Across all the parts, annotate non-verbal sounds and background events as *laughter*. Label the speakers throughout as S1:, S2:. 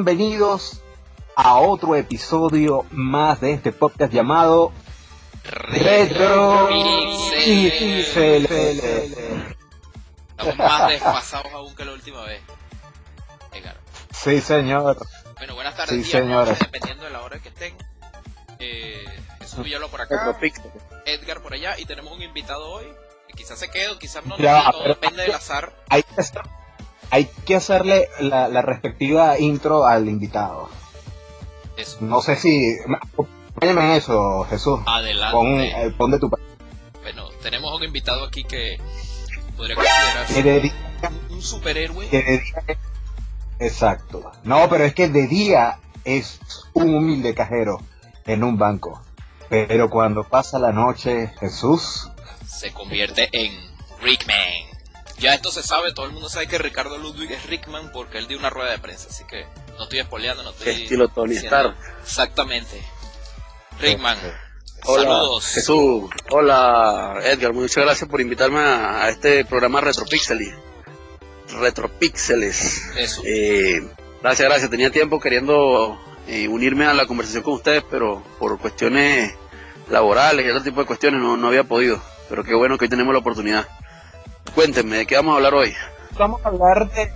S1: Bienvenidos a otro episodio más de este podcast llamado Retro
S2: Pixel. Estamos más desfasados aún que la última vez. Edgar.
S1: Sí, señor.
S2: Bueno, buenas tardes,
S1: Sí, señores.
S2: dependiendo de la hora que estén. Eh, por acá, Edgar por allá, y tenemos un invitado hoy, que quizás se quede o quizás no,
S1: Ya, pero-
S2: depende del azar.
S1: Hay que, hacer- hay que hacerle la, la respectiva intro al invitado.
S2: Eso.
S1: No sé si... Acompáñame en eso, Jesús.
S2: Adelante.
S1: Pon, eh, pon de tu parte.
S2: Bueno, tenemos un invitado aquí que podría considerarse un, un superhéroe.
S1: Exacto. No, pero es que de día es un humilde cajero en un banco. Pero cuando pasa la noche, Jesús...
S2: se convierte en Rickman. Ya esto se sabe, todo el mundo sabe que Ricardo Ludwig es Rickman porque él dio una rueda de prensa, así que no estoy espoleando, no estoy...
S3: Estilo Tony Stark.
S2: Exactamente. Rickman,
S3: Hola,
S2: saludos.
S3: Jesús. Hola, Edgar. Muchas gracias por invitarme a, a este programa Retropixeli. Retropixeles.
S2: Eso.
S3: Eh, gracias, gracias. Tenía tiempo queriendo eh, unirme a la conversación con ustedes, pero por cuestiones laborales y otro tipo de cuestiones no, no había podido. Pero qué bueno que hoy tenemos la oportunidad. Cuéntenme, ¿de qué vamos a hablar hoy?
S1: Vamos a hablar de,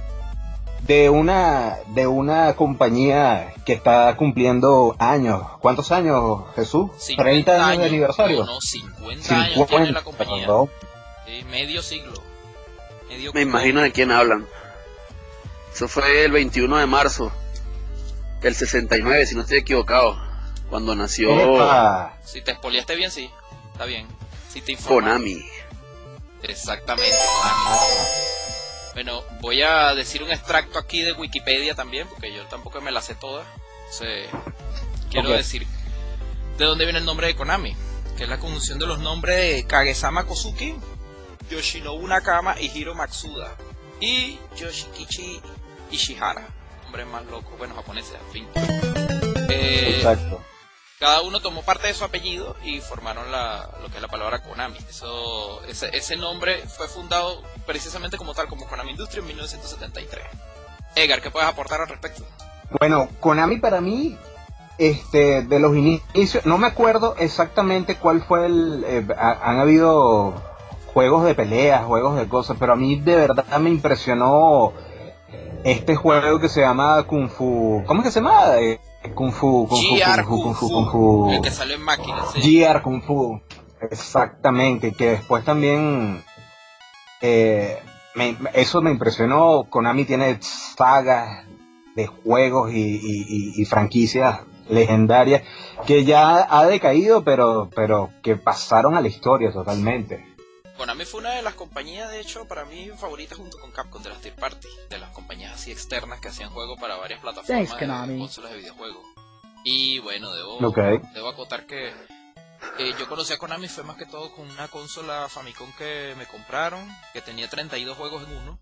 S1: de una de una compañía que está cumpliendo años. ¿Cuántos años, Jesús?
S2: 50
S1: 30 años de aniversario.
S2: No, no, 50, años tiene la compañía. Sí, medio siglo. Medio
S3: Me imagino de quién hablan. Eso fue el 21 de marzo del 69, si no estoy equivocado, cuando nació
S1: Epa.
S2: Si te espoliaste bien, sí. Está bien. Si te informas.
S3: Konami.
S2: Exactamente, Konami. Bueno, voy a decir un extracto aquí de Wikipedia también, porque yo tampoco me la sé toda. Entonces, quiero decir de dónde viene el nombre de Konami, que es la conjunción de los nombres de Kagesama Kosuki, Yoshinobu Nakama y Hiro Matsuda. Y Yoshikichi Ishihara. Hombre más loco, bueno, japoneses, al fin. Eh,
S1: Exacto.
S2: Cada uno tomó parte de su apellido y formaron la, lo que es la palabra Konami. Eso, ese, ese nombre fue fundado precisamente como tal, como Konami Industria en 1973. Edgar, ¿qué puedes aportar al respecto?
S1: Bueno, Konami para mí, este, de los inicios, no me acuerdo exactamente cuál fue el, eh, ha- han habido juegos de peleas, juegos de cosas, pero a mí de verdad me impresionó este juego que se llama Kung Fu, ¿cómo es que se llama? Kung Fu, Kung Fu, Kung Fu,
S2: Kung
S1: Fu,
S2: Fu,
S1: Kung Fu.
S2: el que salió en máquinas. sí.
S1: GR Kung Fu, exactamente, que después también eh, me- eso me impresionó. Konami tiene sagas de juegos y, y- y- y franquicias legendarias que ya ha decaído, pero, pero que pasaron a la historia totalmente.
S2: Konami fue una de las compañías, de hecho, para mí favorita junto con Capcom de las Third Party, de las compañías así externas que hacían juegos para varias plataformas
S4: Thanks,
S2: de consolas de videojuegos. Y bueno, debo,
S1: Ok.
S2: debo acotar que eh, yo conocí a Konami fue más que todo con una consola Famicom que me compraron, que tenía 32 juegos en uno.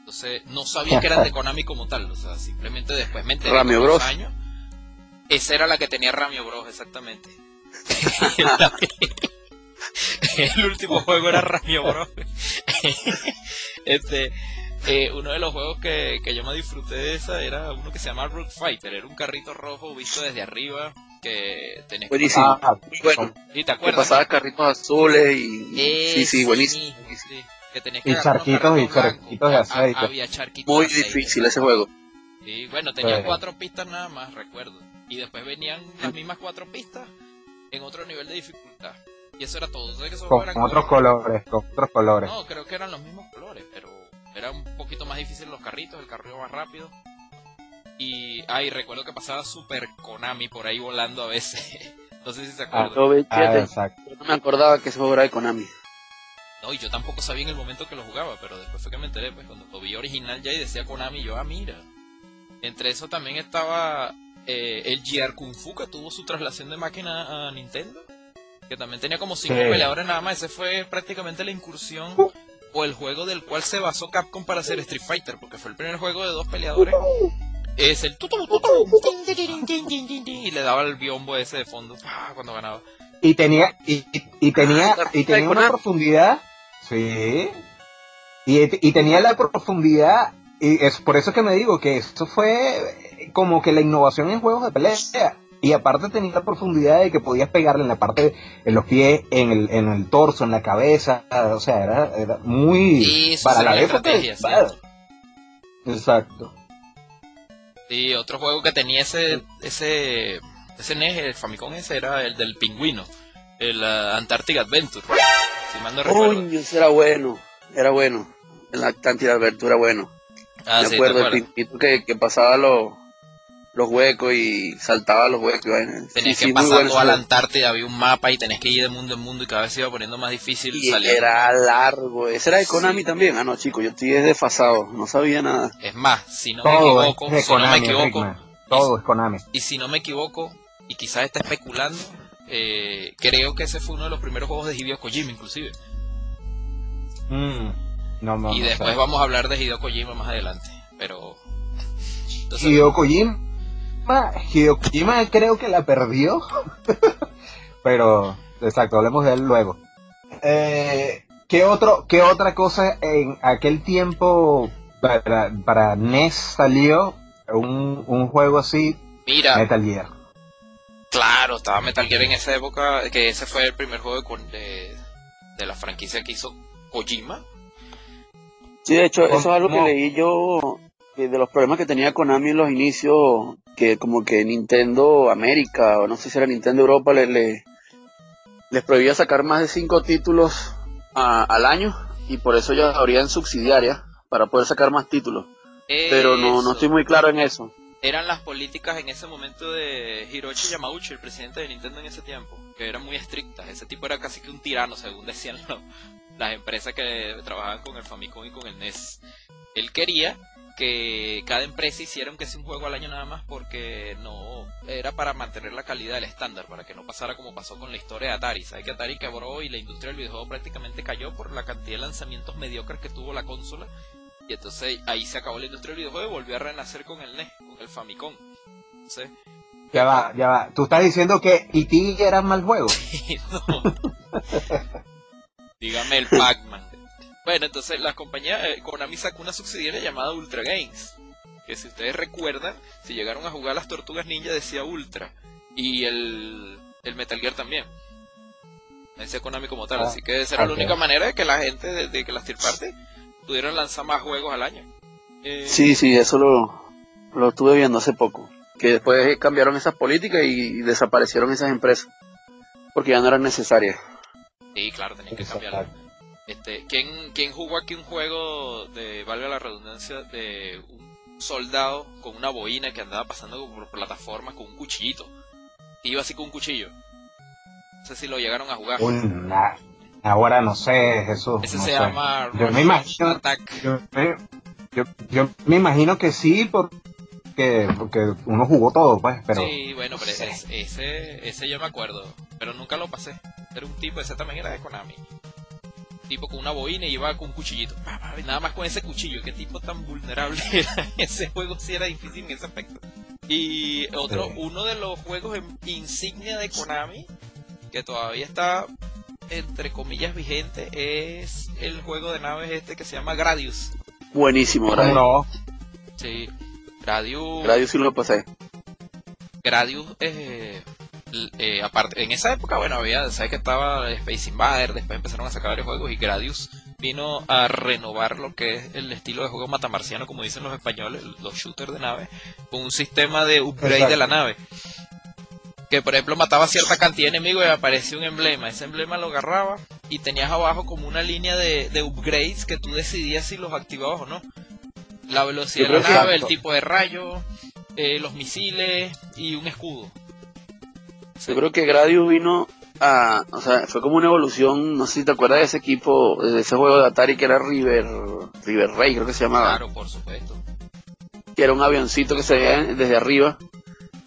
S2: Entonces no sabía que eran de *laughs* Konami como tal, o sea, simplemente después me enteré
S3: Ramio Bros.
S2: años. Esa era la que tenía Ramio Bros, exactamente. *laughs* *laughs* *laughs* El último juego era Ramio Bros. *laughs* este, eh, uno de los juegos que, que yo más disfruté de esa era uno que se llama Rook Fighter. Era un carrito rojo visto desde arriba que tenías que
S3: Buenísimo.
S1: Ah,
S3: Muy bueno.
S2: ¿Y te
S3: Que
S2: acuerdas?
S3: pasaba carritos azules y...
S2: Eh,
S3: sí, sí, buenísimo.
S2: sí, que tenías que
S1: Y charquitos y charquitos de
S2: Ah,
S1: aceite.
S2: ah, Había charquitos
S3: Muy
S2: de aceite.
S3: difícil ese juego.
S2: Sí, bueno, tenía
S1: Sí.
S2: cuatro pistas nada más, recuerdo. Y después venían las mismas cuatro pistas en otro nivel de dificultad. Y eso era todo. ¿Sabes que esos
S1: con
S2: eran
S1: otros colores, con otros colores.
S2: No, creo que eran los mismos colores, pero era un poquito más difícil los carritos, el carro iba más rápido. Y, ay, recuerdo que pasaba Super Konami por ahí volando a veces. *laughs* no sé si se acuerdan.
S1: Ah,
S3: fíjate,
S1: exacto.
S3: yo no me acordaba que ese juego era de Konami.
S2: No, y yo tampoco sabía en el momento que lo jugaba, pero después fue que me enteré, pues cuando lo vi original ya y decía Konami, yo, ah, mira. Entre eso también estaba eh, el GR Kung Fu, que tuvo su traslación de máquina a Nintendo, que también tenía como cinco
S1: Sí.
S2: peleadores nada más. Ese fue prácticamente la incursión o el juego del cual se basó Capcom para hacer Street Fighter, porque fue el primer juego de dos peleadores. Es el y le daba el biombo ese de fondo cuando ganaba.
S1: Y tenía, y, y- y tenía,
S3: Ah,
S1: y tenía una profundidad, sí, y, y tenía la profundidad, y es por eso que me digo que esto fue como que la innovación en juegos de pelea. Y aparte tenía la profundidad de que podías pegarle en la parte, en los pies, en el, en el torso, en la cabeza. O sea, era, era muy...
S2: para la época.
S1: Exacto.
S2: Y otro juego que tenía ese, ese, ese NES, el Famicom ese, era el del pingüino, el uh, Antarctic Adventure.
S3: Si mal no recuerdo. ese era bueno, era bueno. El Antarctic Adventure era bueno. Ah, Me acuerdo el pingüino que, que pasaba los los huecos y saltaba los huecos.
S2: Tenías que pasar toda la Antártida, había un mapa y tenés que ir de mundo en mundo y cada vez se iba poniendo más difícil
S3: y Era largo, ese era de Konami también. Ah, no, chicos, yo estoy desfasado, no sabía nada.
S2: Es más, si no me equivoco, si no me equivoco,
S1: todo es Konami.
S2: Y si no me equivoco, y quizás está especulando, eh, creo que ese fue uno de los primeros juegos de Hideo Kojima, inclusive.
S1: Mm,
S2: y después vamos a hablar de Hideo Kojima más adelante, pero...
S1: Hideo Kojima Hideo Kojima creo que la perdió. *laughs* Pero, exacto, hablemos de él luego. Eh, ¿qué, otro, ¿Qué otra cosa en aquel tiempo para, para NES salió un, un juego así?
S2: Mira.
S1: Metal Gear.
S2: Claro, estaba Metal Gear en esa época, que ese fue el primer juego de, de, la franquicia que hizo Kojima.
S3: Sí, de hecho, eso es algo que leí yo de los problemas que tenía Konami en los inicios, que como que Nintendo América, o no sé si era Nintendo Europa, le, les prohibía sacar más de cinco títulos al año, y por eso ya habrían subsidiarias para poder sacar más títulos. Pero no, no estoy muy claro en eso.
S2: Eran las políticas en ese momento de Hiroshi Yamauchi, el presidente de Nintendo en ese tiempo, que eran muy estrictas. Ese tipo era casi que un tirano, según decían *laughs* las empresas que trabajaban con el Famicom y con el NES. Él quería que cada empresa hiciera que sea un juego al año nada más porque no era para mantener la calidad del estándar, para que no pasara como pasó con la historia de Atari. Sabes que Atari quebró y la industria del videojuego prácticamente cayó por la cantidad de lanzamientos mediocres que tuvo la consola. Y entonces ahí se acabó la industria del videojuego y volvió a renacer con el NES, con el Famicom.
S1: ya va, ya va. Tú estás diciendo que E.T. era mal juego. *laughs* *laughs*
S2: Dígame el Pac-Man. Bueno, entonces la compañía eh, Konami sacó una subsidiaria llamada Ultra Games. Que si ustedes recuerdan, si llegaron a jugar las Tortugas Ninja decía Ultra. Y el, el Metal Gear también. Decía Konami como tal. Ah, así que esa era la única manera de que la gente de, que las tier party pudieran lanzar más juegos al año.
S3: Eh, sí, sí, eso lo, lo estuve viendo hace poco. Que después cambiaron esas políticas y, desaparecieron esas empresas. Porque ya no eran necesarias.
S2: Sí, claro, tenían que cambiarlo. Este, ¿quién, ¿Quién jugó aquí un juego de, valga la redundancia, de un soldado con una boina que andaba pasando por plataformas con un cuchillito? iba así con un cuchillo. No sé si lo llegaron a jugar.
S1: ahora no sé, Jesús.
S2: Ese se llama
S1: yo me imagino, Attack. Yo, yo, me imagino que sí, porque, porque uno jugó todo, pues. Pero...
S2: Sí, bueno, pero ese, ese yo me acuerdo. Pero nunca lo pasé. Era un tipo, ese también era de Konami tipo con una boina y iba con un cuchillito. Nada más con ese cuchillo. Qué tipo tan vulnerable *laughs* era. Ese juego sí era difícil en ese aspecto. Y otro, uno de los juegos insignia de Konami, que todavía está entre comillas vigente, es el juego de naves este que se llama Gradius.
S3: Buenísimo, Gradius. No.
S2: Sí, Gradius.
S3: Gradius sí lo pasé.
S2: Gradius eh, eh, aparte, en esa época, bueno, había, sabes que estaba Space Invader, después empezaron a sacar varios juegos y Gradius vino a renovar lo que es el estilo de juego matamarciano, como dicen los españoles, los shooters de nave, con un sistema de upgrade de la nave. Que por ejemplo mataba cierta cantidad de enemigos y aparecía un emblema. Ese emblema lo agarraba y tenías abajo como una línea de, de upgrades que tú decidías si los activabas o no. La velocidad de la nave, el tipo de rayo, eh, los misiles y un escudo.
S3: Yo creo que Gradius vino a, o sea, fue como una evolución, no sé si te acuerdas de ese equipo, de ese juego de Atari que era River, River Ray, creo que se llamaba.
S2: Claro, por supuesto.
S3: Que era un avioncito que se veía desde arriba.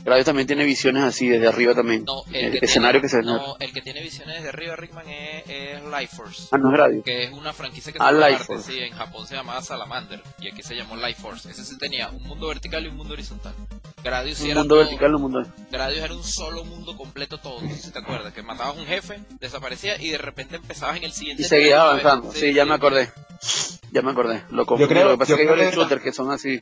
S3: Gradius también tiene visiones así, desde arriba también.
S2: No, el, escenario que se No, el que tiene visiones desde arriba, Rickman, es, es Life Force.
S3: Ah, no es Gradius.
S2: Que es una franquicia que
S3: ah, se llama
S2: sí, en Japón se llamaba Salamander. Y aquí se llamó Life Force. Ese sí tenía un mundo vertical y un mundo horizontal. Gradius
S3: un mundo vertical, un mundo.
S2: Gradius era un solo mundo completo todo, si te acuerdas, que matabas un jefe, desaparecía y de repente empezabas en el siguiente.
S3: Y seguía avanzando, sí, ya me acordé. Ya me acordé. Lo confundí,
S1: yo creo,
S3: lo que pasa es que hay shooter que son así.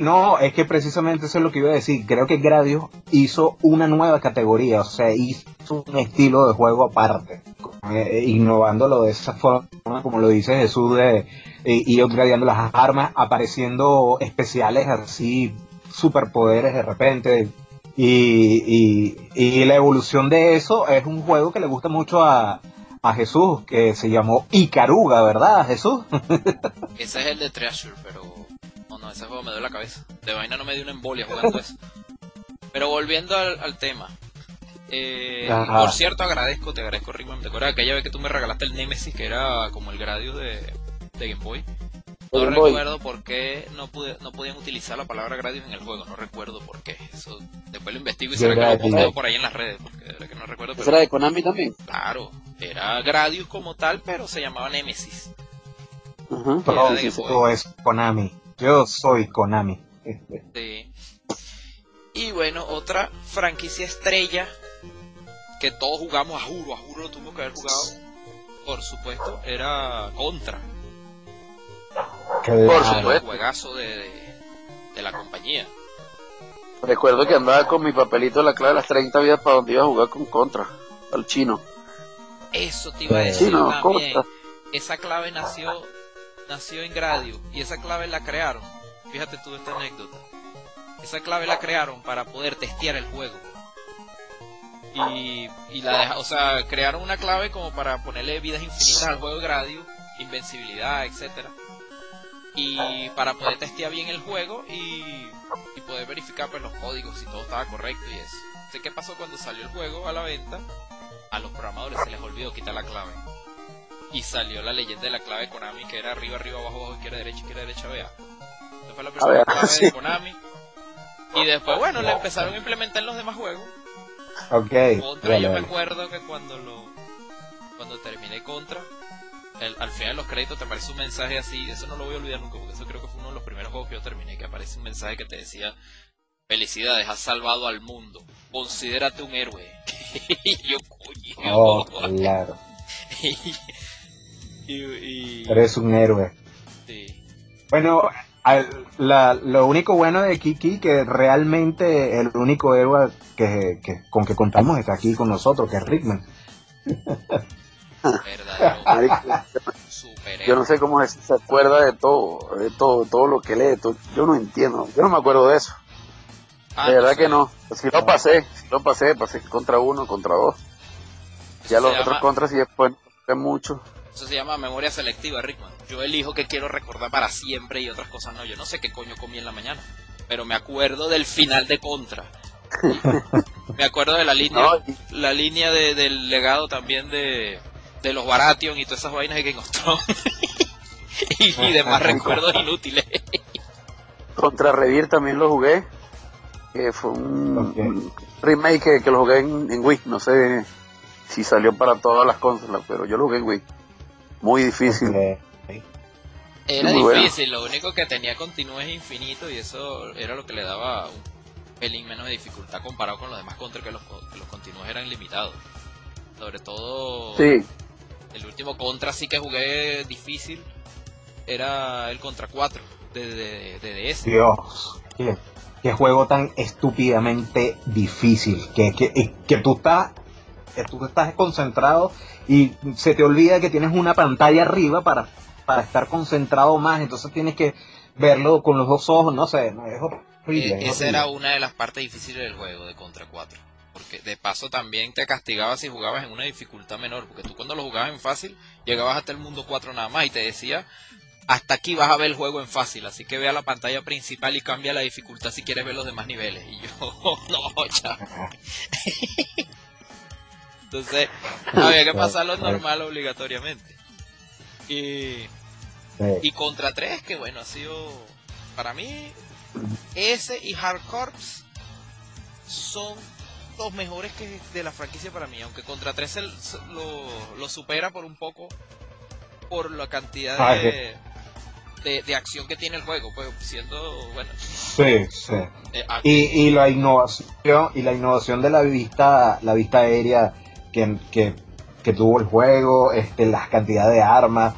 S1: no, es que precisamente eso es lo que iba a decir. Creo que Gradius hizo una nueva categoría, o sea, hizo un estilo de juego aparte, eh, innovándolo de esa forma, como lo dice Jesús, de y upgradeando las armas, apareciendo especiales así, superpoderes de repente. Y, y, la evolución de eso es un juego que le gusta mucho a, a Jesús, que se llamó Icaruga, ¿verdad, Jesús? *laughs*
S2: Ese es el de Treasure, pero no, ese juego me duele la cabeza. De vaina no me dio una embolia jugando eso. Pero volviendo al, tema. Eh, por cierto, agradezco, te agradezco, Rickman. ¿Te acuerdas aquella vez que tú me regalaste el Nemesis, que era como el Gradius de, de Game Boy? No recuerdo por qué no, pude, no podían utilizar la palabra Gradius en el juego, no recuerdo por qué. Eso después lo investigo y se que lo posteo por ahí en las redes, porque que no recuerdo.
S3: era de Konami también?
S2: Claro, era Gradius como tal, pero se llamaba Nemesis.
S1: Uh es Konami. Yo soy Konami. *laughs*
S2: Sí. Y bueno, otra franquicia estrella que todos jugamos a juro, a juro lo tuvimos que haber jugado, por supuesto, era Contra.
S3: Por supuesto. El
S2: juegazo de, de, la compañía.
S3: Recuerdo que andaba con mi papelito de la clave de las 30 vidas para donde iba a jugar con Contra, al chino.
S2: Eso te iba a decir también. Esa clave nació nació en Gradius y esa clave la crearon. Fíjate tú esta anécdota. Esa clave la crearon para poder testear el juego. Y, y la o sea, crearon una clave como para ponerle vidas infinitas al juego de Gradius, invencibilidad, etcétera. Y para poder testear bien el juego y, y poder verificar pues los códigos si todo estaba correcto y eso. Sé qué pasó cuando salió el juego a la venta. A los programadores se les olvidó quitar la clave y salió la leyenda de la clave de Konami que era arriba, arriba, abajo, abajo, izquierda, derecha, izquierda, derecha, vea. Esa fue la primera clave de Konami. Y después, bueno, la empezaron a implementar en los demás juegos.
S1: Ok.
S2: Contra, yo me acuerdo que cuando lo cuando terminé Contra, al final de los créditos te aparece un mensaje así, eso no lo voy a olvidar nunca, porque eso creo que fue uno de los primeros juegos que yo terminé, que aparece un mensaje que te decía, felicidades, has salvado al mundo, considérate un héroe. *laughs* y yo, coño.
S1: Oh, claro. *laughs*
S2: Y,
S1: Eres un héroe. Bueno, lo único bueno de Kiki que realmente el único héroe que, con que contamos está aquí con nosotros, que es Rickman. *laughs* *laughs*
S3: yo no sé cómo se acuerda de todo, de todo, todo lo que lee. yo no entiendo, yo no me acuerdo de eso. Ah, de verdad que no. Si lo pasé, si lo pasé, pasé contra uno, contra dos. Ya los otros contras y después mucho.
S2: Eso se llama memoria selectiva, Rickman. Yo elijo que quiero recordar para siempre y otras cosas no. Yo no sé qué coño comí en la mañana, pero me acuerdo del final de Contra. *laughs* me acuerdo de la línea, la línea de, del legado también de, de los Baratheon y todas esas vainas de Game of *laughs* y, demás *laughs* recuerdos inútiles.
S3: Contra Revir también lo jugué. Que fue un, remake que, lo jugué en, en Wii. No sé si salió para todas las consolas, pero yo lo jugué en Wii. Muy difícil.
S2: Era difícil, lo único que tenía continuo es infinito y eso era lo que le daba un pelín menos de dificultad comparado con los demás contra que los, que los continuos eran limitados. Sobre todo
S3: sí.
S2: El último contra sí que jugué difícil era el contra 4 de, de, DS.
S1: Dios, qué, juego tan estúpidamente difícil. Que, que, que tú estás tú estás concentrado y se te olvida que tienes una pantalla arriba para, para estar concentrado más, entonces tienes que verlo con los dos ojos, no sé, es
S2: horrible. esa era una de las partes difíciles del juego de Contra 4. Porque de paso también te castigaba si jugabas en una dificultad menor. Porque tú cuando lo jugabas en fácil, llegabas hasta el mundo 4 nada más y te decía, hasta aquí vas a ver el juego en fácil. Así que vea la pantalla principal y cambia la dificultad si quieres ver los demás niveles. Y yo, *laughs* no, ya. *laughs* Entonces, había que pasarlo normal obligatoriamente. Y, y contra 3, que bueno, ha sido para mí, ese y Hard Corps son los mejores que de la franquicia para mí, aunque contra 3 lo, lo supera por un poco por la cantidad ah, de, de, acción que tiene el juego, pues siendo, bueno.
S1: Sí, sí. Eh, y, y, la innovación y la innovación de la vista, la vista aérea que, que, tuvo el juego, este, las cantidades de armas,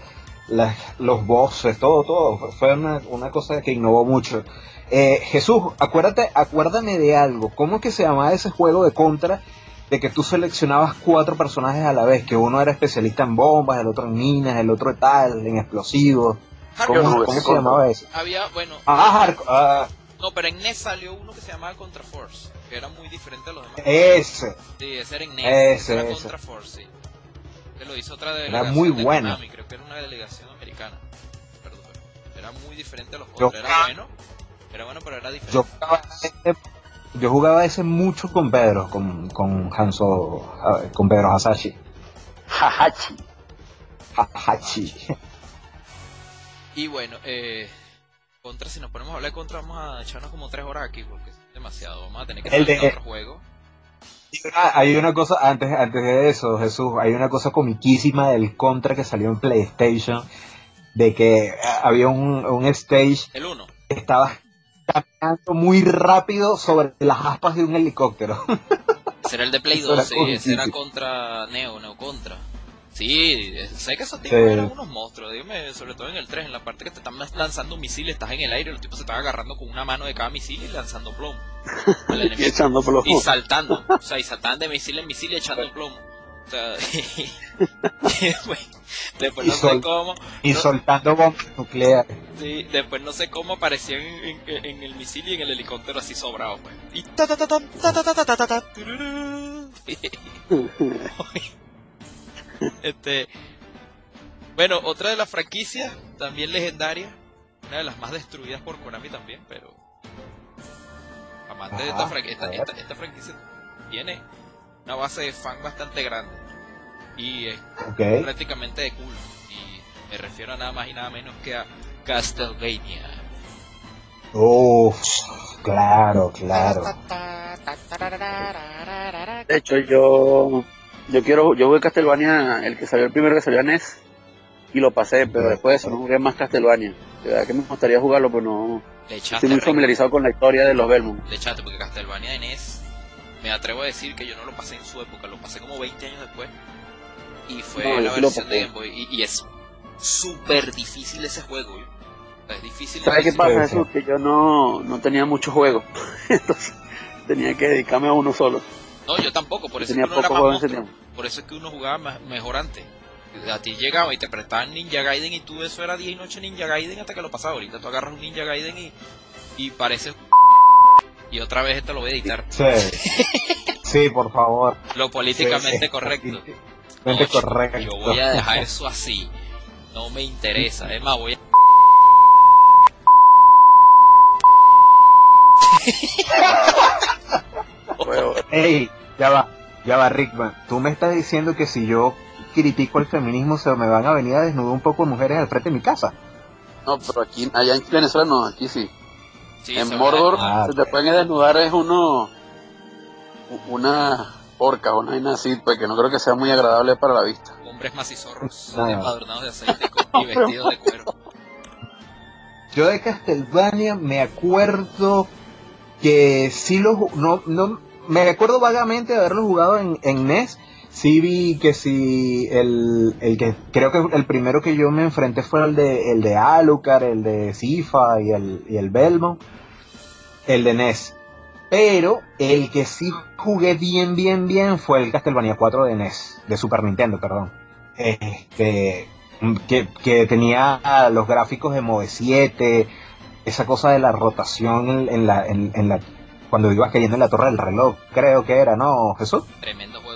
S1: los bosses, todo, todo. Fue una, una cosa que innovó mucho. Eh, Jesús, acuérdate, acuérdame de algo. ¿Cómo es que se llamaba ese juego de contra de que tú seleccionabas cuatro personajes a la vez? Que uno era especialista en bombas, el otro en minas, el otro tal, en explosivos. ¿Cómo, se llamaba ese?
S2: Había, bueno,
S1: Ah, Hardcore, ah,
S2: no, pero en NES salió uno que se llamaba Contra Force, que era muy diferente a los demás.
S1: ese.
S2: Sí, ese era en NES,
S1: Ese,
S2: era
S1: ese.
S2: Contra Force, sí. Que lo hizo otra
S1: Era
S2: delegación
S1: muy
S2: de
S1: bueno.
S2: Konami, creo que era una delegación americana. Perdón, pero era muy diferente a los otros, era bueno. Era bueno, pero era diferente.
S1: Yo jugaba ese, yo jugaba ese mucho con Pedro, con, con Hanzo, con Pedro Hasashi.
S3: Jajachi.
S1: Hasashi.
S2: Y bueno, eh, contra, si nos ponemos a hablar de contra, vamos a echarnos como tres horas aquí, porque es demasiado. Vamos a tener que saltar
S1: de-
S2: otro juego.
S1: Ah, hay una cosa, antes, antes de eso, Jesús, hay una cosa comiquísima del contra que salió en PlayStation, de que ah, había un, un stage
S2: El 1.
S1: que estaba caminando muy rápido sobre las aspas de un helicóptero. *laughs*
S2: Ese era el de Play
S1: Eso era
S2: 2, sí, ese era contra Neo, Neo Contra. Sí, eh, sé que esos
S1: Sí.
S2: tipos eran unos monstruos, dígame, sobre todo en el 3, en la parte que te están lanzando misiles, estás en el aire, los tipos se están agarrando con una mano de cada misil y lanzando plomo. *laughs* al
S3: Y
S2: enemigo.
S3: plomo.
S2: Y saltando, o sea, y saltaban de misil en misil y echando plomo. O sea, y después, después
S1: Y
S2: no sé cómo,
S1: y
S2: No.
S1: soltando bombas nucleares.
S2: sí, después no sé cómo aparecían en, en- en el misil y en el helicóptero así sobrados, pues. Y ta ta ta ta ta ta ta ta ta ta ta, tururú. Este, bueno, otra de las franquicias también legendaria, una de las más destruidas por Konami también, pero amante de esta,
S1: Ajá,
S2: fran- esta,
S1: a ver.
S2: esta- esta franquicia tiene una base de fan bastante grande y es prácticamente de culto y me refiero a nada más y nada menos que a Castlevania.
S1: Uf, claro, claro.
S3: De hecho, yo yo quiero, yo jugué Castlevania, el que salió el primero que salió en NES, y lo pasé, pero después de eso no jugué más Castlevania. De verdad que me gustaría jugarlo, pero no estoy muy familiarizado con la historia de los Belmont.
S2: le echaste porque Castlevania de NES me atrevo a decir que yo no lo pasé en su época, lo pasé como 20 años después y fue
S3: No,
S2: la versión de Game Boy y, y es súper difícil ese juego. sea, Es difícil.
S3: ¿Sabes qué pasa. Jesús? Que yo no, no tenía muchos juegos, *laughs* entonces tenía que dedicarme a uno solo.
S2: No, yo tampoco, por eso es
S3: tenía
S2: que uno era más monstruo. Por eso es que uno jugaba ma- mejor antes. A ti llegaba y te prestaban Ninja Gaiden y tú eso era día y noche Ninja Gaiden hasta que lo pasaba. Ahorita tú agarras un Ninja Gaiden y, y parece... Y otra vez esto lo voy a editar.
S1: Sí. Sí, por favor.
S2: Lo políticamente
S1: Sí,
S2: correcto.
S1: Políticamente
S2: No,
S1: correcto.
S2: Yo voy a dejar eso así. No me interesa. Es más, voy a...
S1: Ey, ya va, ya va, Rickman. Tú me estás diciendo que si yo critico el feminismo se me van a venir a desnudar un poco mujeres al frente de mi casa.
S3: No, pero aquí, allá en Venezuela no, aquí sí.
S2: Sí,
S3: en Mordor
S1: Ah,
S3: se te pueden desnudar es uno, una porca, una así, pues que no creo que sea muy agradable para la vista.
S2: Hombres macizorros, *laughs*
S1: Ah.
S2: empadronados de aceite con- y *laughs* vestidos de cuero.
S1: Yo de Castlevania me acuerdo que sí lo no, no me acuerdo vagamente de haberlo jugado en, en NES. Sí vi que sí el, el que creo que el primero que yo me enfrenté fue el de el de Alucard, el de Sifa y el, y el Belmont, el de NES. Pero el que sí jugué bien, bien, bien fue el Castlevania 4 de NES, de Super Nintendo, perdón. Este, que, que tenía los gráficos de Move 7, esa cosa de la rotación en, la, en, la, cuando ibas cayendo en la torre del reloj, creo que era, ¿no, Jesús?
S2: Tremendo juego.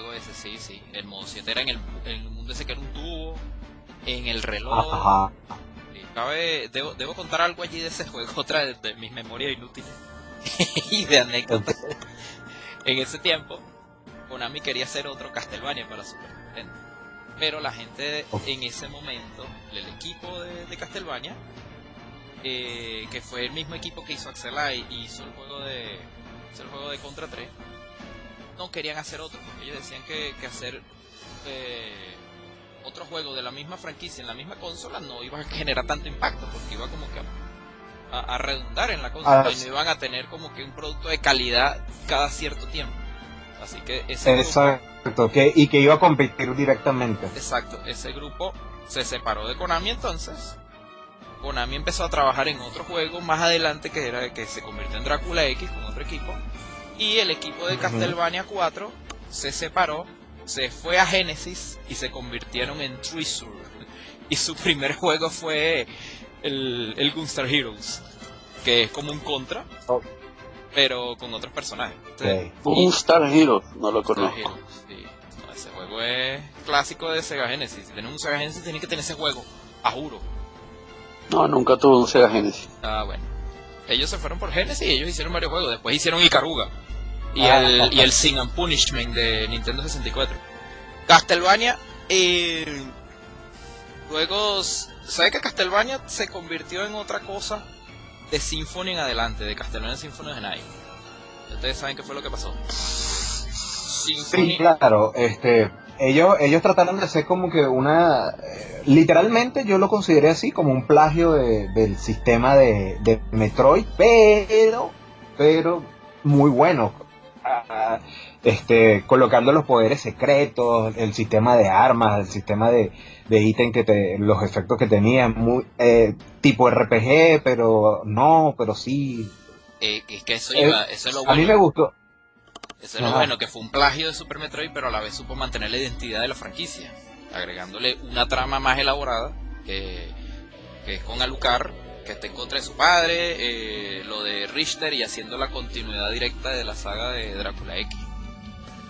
S2: El modo 7 era en el, en el mundo ese que era un tubo, en el reloj.
S1: Ajá.
S2: Cabe- debo, debo contar algo allí de ese juego, *laughs* otra de, de mis memorias inútiles *laughs* y de anécdotas. en ese tiempo, Konami quería hacer otro Castlevania para Super Nintendo. Pero la gente en ese momento, el equipo de, de Castlevania, eh, que fue el mismo equipo que hizo Axelai y hizo el juego de hizo el juego de Contra 3, no querían hacer otro, porque ellos decían que, que hacer otro juego de la misma franquicia en la misma consola no iba a generar tanto impacto, porque iba como que a, a- a redundar en la consola
S1: Ah,
S2: y no iban a tener como que un producto de calidad cada cierto tiempo. Así que ese grupo,
S1: Exacto, que, y que iba a competir directamente.
S2: exacto, ese grupo se separó de Konami entonces Konami empezó a trabajar en otro juego más adelante que era que se convirtió en Drácula X con otro equipo. Y el equipo de Castlevania 4 se separó, se fue a Genesis y se convirtieron en Treasure. Y su primer juego fue el, el Gunstar Heroes, que es como un contra,
S1: Oh.
S2: pero con otros personajes.
S1: Ok.
S3: Un Star Hero, no lo
S2: Gunstar
S3: conozco.
S2: Heroes, sí. No, ese juego es clásico de Sega Genesis. Si tienes un Sega Genesis, tienes que tener ese juego, a juro.
S3: No, nunca tuve un Sega Genesis.
S2: Ah, bueno. Ellos se fueron por Genesis y ellos hicieron varios juegos. Después hicieron Ikaruga. Y,
S1: Ah,
S2: el,
S1: ajá.
S2: y el Sin and Punishment de Nintendo 64. Castlevania. Eh, juegos. ¿Sabe que Castlevania se convirtió en otra cosa de Symphony en adelante? De Castlevania Symphony of the Night. Ustedes saben qué fue lo que pasó. Symphony.
S1: Sí, claro, este, ellos, ellos trataron de hacer como que una, eh, literalmente yo lo consideré así, como un plagio de- del sistema de, de Metroid, pero, pero muy bueno, Este, colocando los poderes secretos, el sistema de armas, el sistema de, de ítem que te, los efectos que tenía, muy, eh, tipo RPG, pero no, pero sí,
S2: eh, es que eso
S1: Eh,
S2: iba, eso es lo
S1: a mí me
S2: bueno.
S1: gustó,
S2: Eso es lo bueno, que fue un plagio de Super Metroid, pero a la vez supo mantener la identidad de la franquicia, agregándole una trama más elaborada, que, que es con Alucard, que está en contra de su padre, eh, lo de Richter y haciendo la continuidad directa de la saga de Drácula X.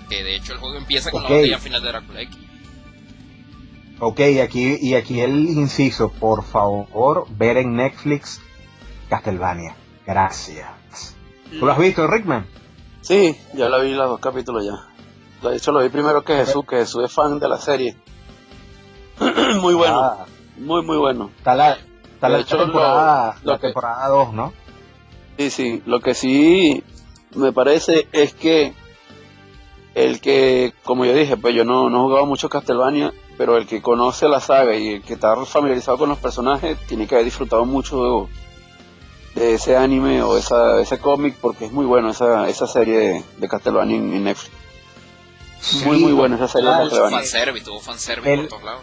S2: Que de hecho el juego empieza con
S1: Ok.
S2: la batalla final de Drácula X.
S1: Ok, y aquí, y aquí el inciso, por favor, ver en Netflix Castlevania. Gracias. ¿Tú lo has visto, Rickman?
S3: Sí, ya la vi los dos capítulos ya. De hecho, lo vi primero que Jesús, que Jesús es fan de la serie. *clears throat* muy bueno,
S1: Ah,
S3: muy, muy bueno.
S1: está la, está
S3: De
S1: la
S3: hecho,
S1: temporada,
S3: lo
S1: la
S3: que-
S1: temporada 2, ¿no?
S3: Sí, sí, lo que sí me parece es que el que, como yo dije, pues yo no, no he jugado mucho Castlevania, pero el que conoce la saga y el que está familiarizado con los personajes tiene que haber disfrutado mucho de, de ese anime o esa, ese cómic porque es muy bueno esa, esa serie de, de Castlevania en, en Netflix. Muy,
S1: Sí,
S3: muy buena esa serie de Castlevania.
S2: fanservice, tuvo fanservice
S1: El-
S2: por todos lados.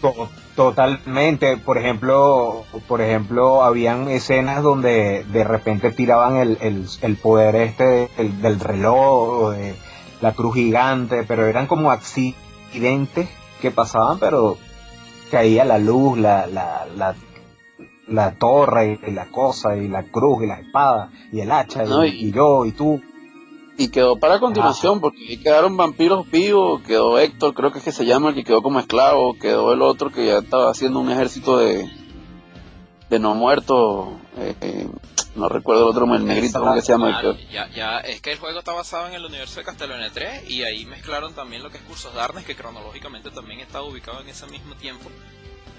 S1: To- Totalmente, por ejemplo, por ejemplo, habían escenas donde de repente tiraban el, el, el poder este del, del reloj o de la cruz gigante, pero eran como accidentes que pasaban, pero caía la luz, la, la, la, la torre y la cosa y la cruz y la espada y el hacha
S3: No, y-
S1: y yo y tú.
S3: Y quedó para continuación, porque ahí quedaron vampiros vivos, quedó Héctor, creo que es que se llama, el que quedó como esclavo, quedó el otro que ya estaba haciendo un ejército de, de no muertos, eh, eh, no recuerdo el otro, el negrito, ¿cómo que se llama?
S2: Claro, ya, ya, es que el juego está basado en el universo de Castlevania 3 y ahí mezclaron también lo que es Cursos Darkness, que cronológicamente también está ubicado en ese mismo tiempo.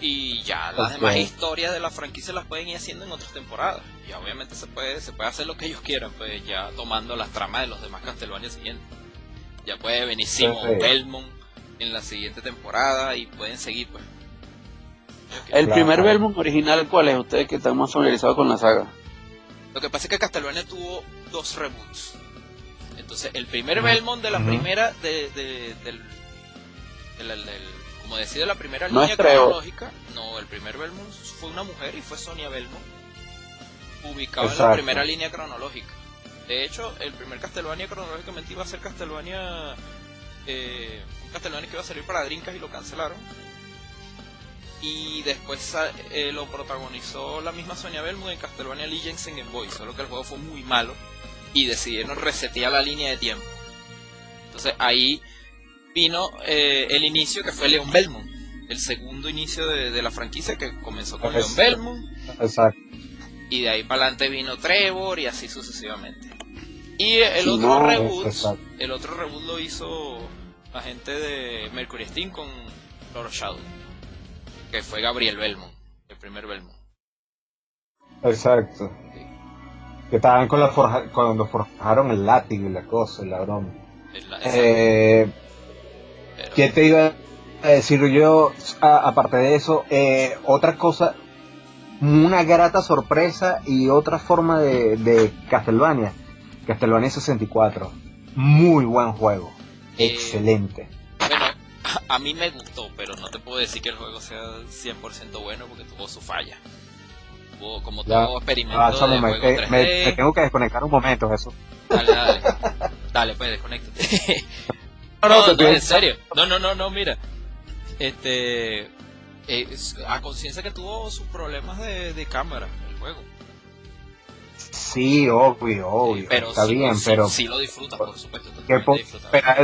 S2: Y ya las demás historias de la franquicia las pueden ir haciendo en otras temporadas. Ya obviamente se puede, se puede hacer lo que ellos quieran, pues ya tomando las tramas de los demás Castlevania siguientes. Ya puede venir Simon. Belmont en la siguiente temporada y pueden seguir pues.
S3: El
S1: Claro.
S3: primer Belmont original, ¿cuál es? Ustedes que están más familiarizados con la saga.
S2: Lo que pasa es que Castlevania tuvo dos reboots. Entonces, el primer. Belmont de la primera, de, de- del, del- del- del- como decía, de la primera
S3: No
S2: línea cronológica, no, el primer Belmont fue una mujer y fue Sonia Belmont, ubicado en la
S1: Exacto.
S2: primera línea cronológica. De hecho, el primer Castlevania cronológicamente iba a ser Castlevania, eh, un Castlevania que iba a salir para Drinkas y lo cancelaron. Y después eh, lo protagonizó la misma Sonia Belmont en Castlevania Legends en Game Boy, solo que el juego fue muy malo y decidieron resetear la línea de tiempo. Entonces ahí vino eh, el inicio que fue Leon Belmont, el segundo inicio de, de la franquicia que comenzó con Leon
S1: Exacto.
S2: Belmont
S1: Exacto.
S2: y de ahí para adelante vino Trevor y así sucesivamente. Y el otro
S3: no,
S2: reboot, el otro reboot lo hizo la gente de Mercury Steam con Lord Shadow, que fue Gabriel Belmont, el primer Belmont.
S1: Exacto. Que estaban con la forja, cuando forjaron el látigo y la cosa.
S2: El- esa-
S1: Eh,
S2: pero-
S1: ¿Qué te iba a decir yo? A- aparte de eso, eh, otra cosa, una grata sorpresa y otra forma de, de Castlevania. Castlevania 64. Muy buen juego.
S2: Eh,
S1: Excelente.
S2: Bueno, a mí me gustó, pero no te puedo decir que el juego sea 100% bueno porque tuvo su falla. Tuvo como todo experimento
S1: Ah,
S2: de
S1: me,
S2: juego
S1: me-
S2: 3D.
S1: me- me tengo que desconectar un momento, Jesús.
S2: Dale, dale. Dale, pues desconéctate. *laughs*
S1: No,
S2: No,
S1: no,
S2: no, en serio. No, no, no, no, mira. Este. eh, es- a conciencia que tuvo sus problemas de, de cámara el juego.
S1: Sí, obvio, obvio.
S2: Sí, pero
S1: está
S2: sí,
S1: bien,
S2: sí,
S1: pero
S2: sí lo disfrutas, por supuesto.
S1: qué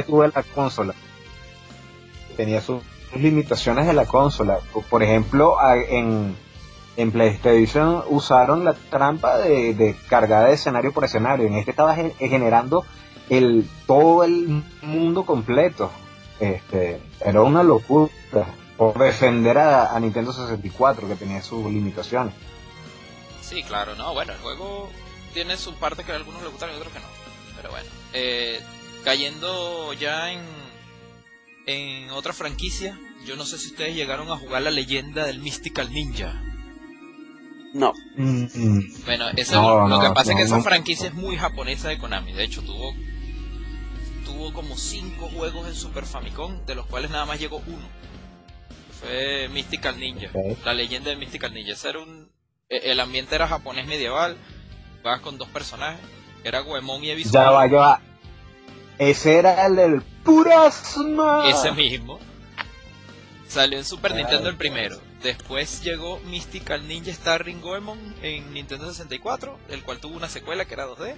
S1: tuve la consola. Tenía sus limitaciones de la consola. Por ejemplo, en, en PlayStation usaron la trampa de, de cargada de escenario por escenario. En este estaba ge- generando el todo el mundo completo. Este, era una locura por defender a, a Nintendo 64 que tenía sus limitaciones.
S2: Sí, claro, no, bueno, el juego tiene su parte que a algunos les gustan y otros que no. Pero bueno, eh, cayendo ya en, en otra franquicia, yo no sé si ustedes llegaron a jugar la leyenda del Mystical Ninja.
S3: No.
S2: Bueno, eso
S1: No,
S2: lo que
S1: no,
S2: pasa es que
S1: no,
S2: esa
S1: no.
S2: franquicia es muy japonesa de Konami. De hecho, tuvo tuvo como cinco juegos en Super Famicom, de los cuales nada más llegó uno. Fue Mystical Ninja, la leyenda de Mystical Ninja. Ese era un, e- el ambiente era japonés medieval, vas con dos personajes, era Goemon y Ebisu.
S1: Ya va, ya va. Ese era el del Purasma.
S2: Ese mismo. Salió en Super
S1: Ay,
S2: Nintendo el primero. Después llegó Mystical Ninja Starring Goemon en Nintendo 64, el cual tuvo una secuela que era 2D.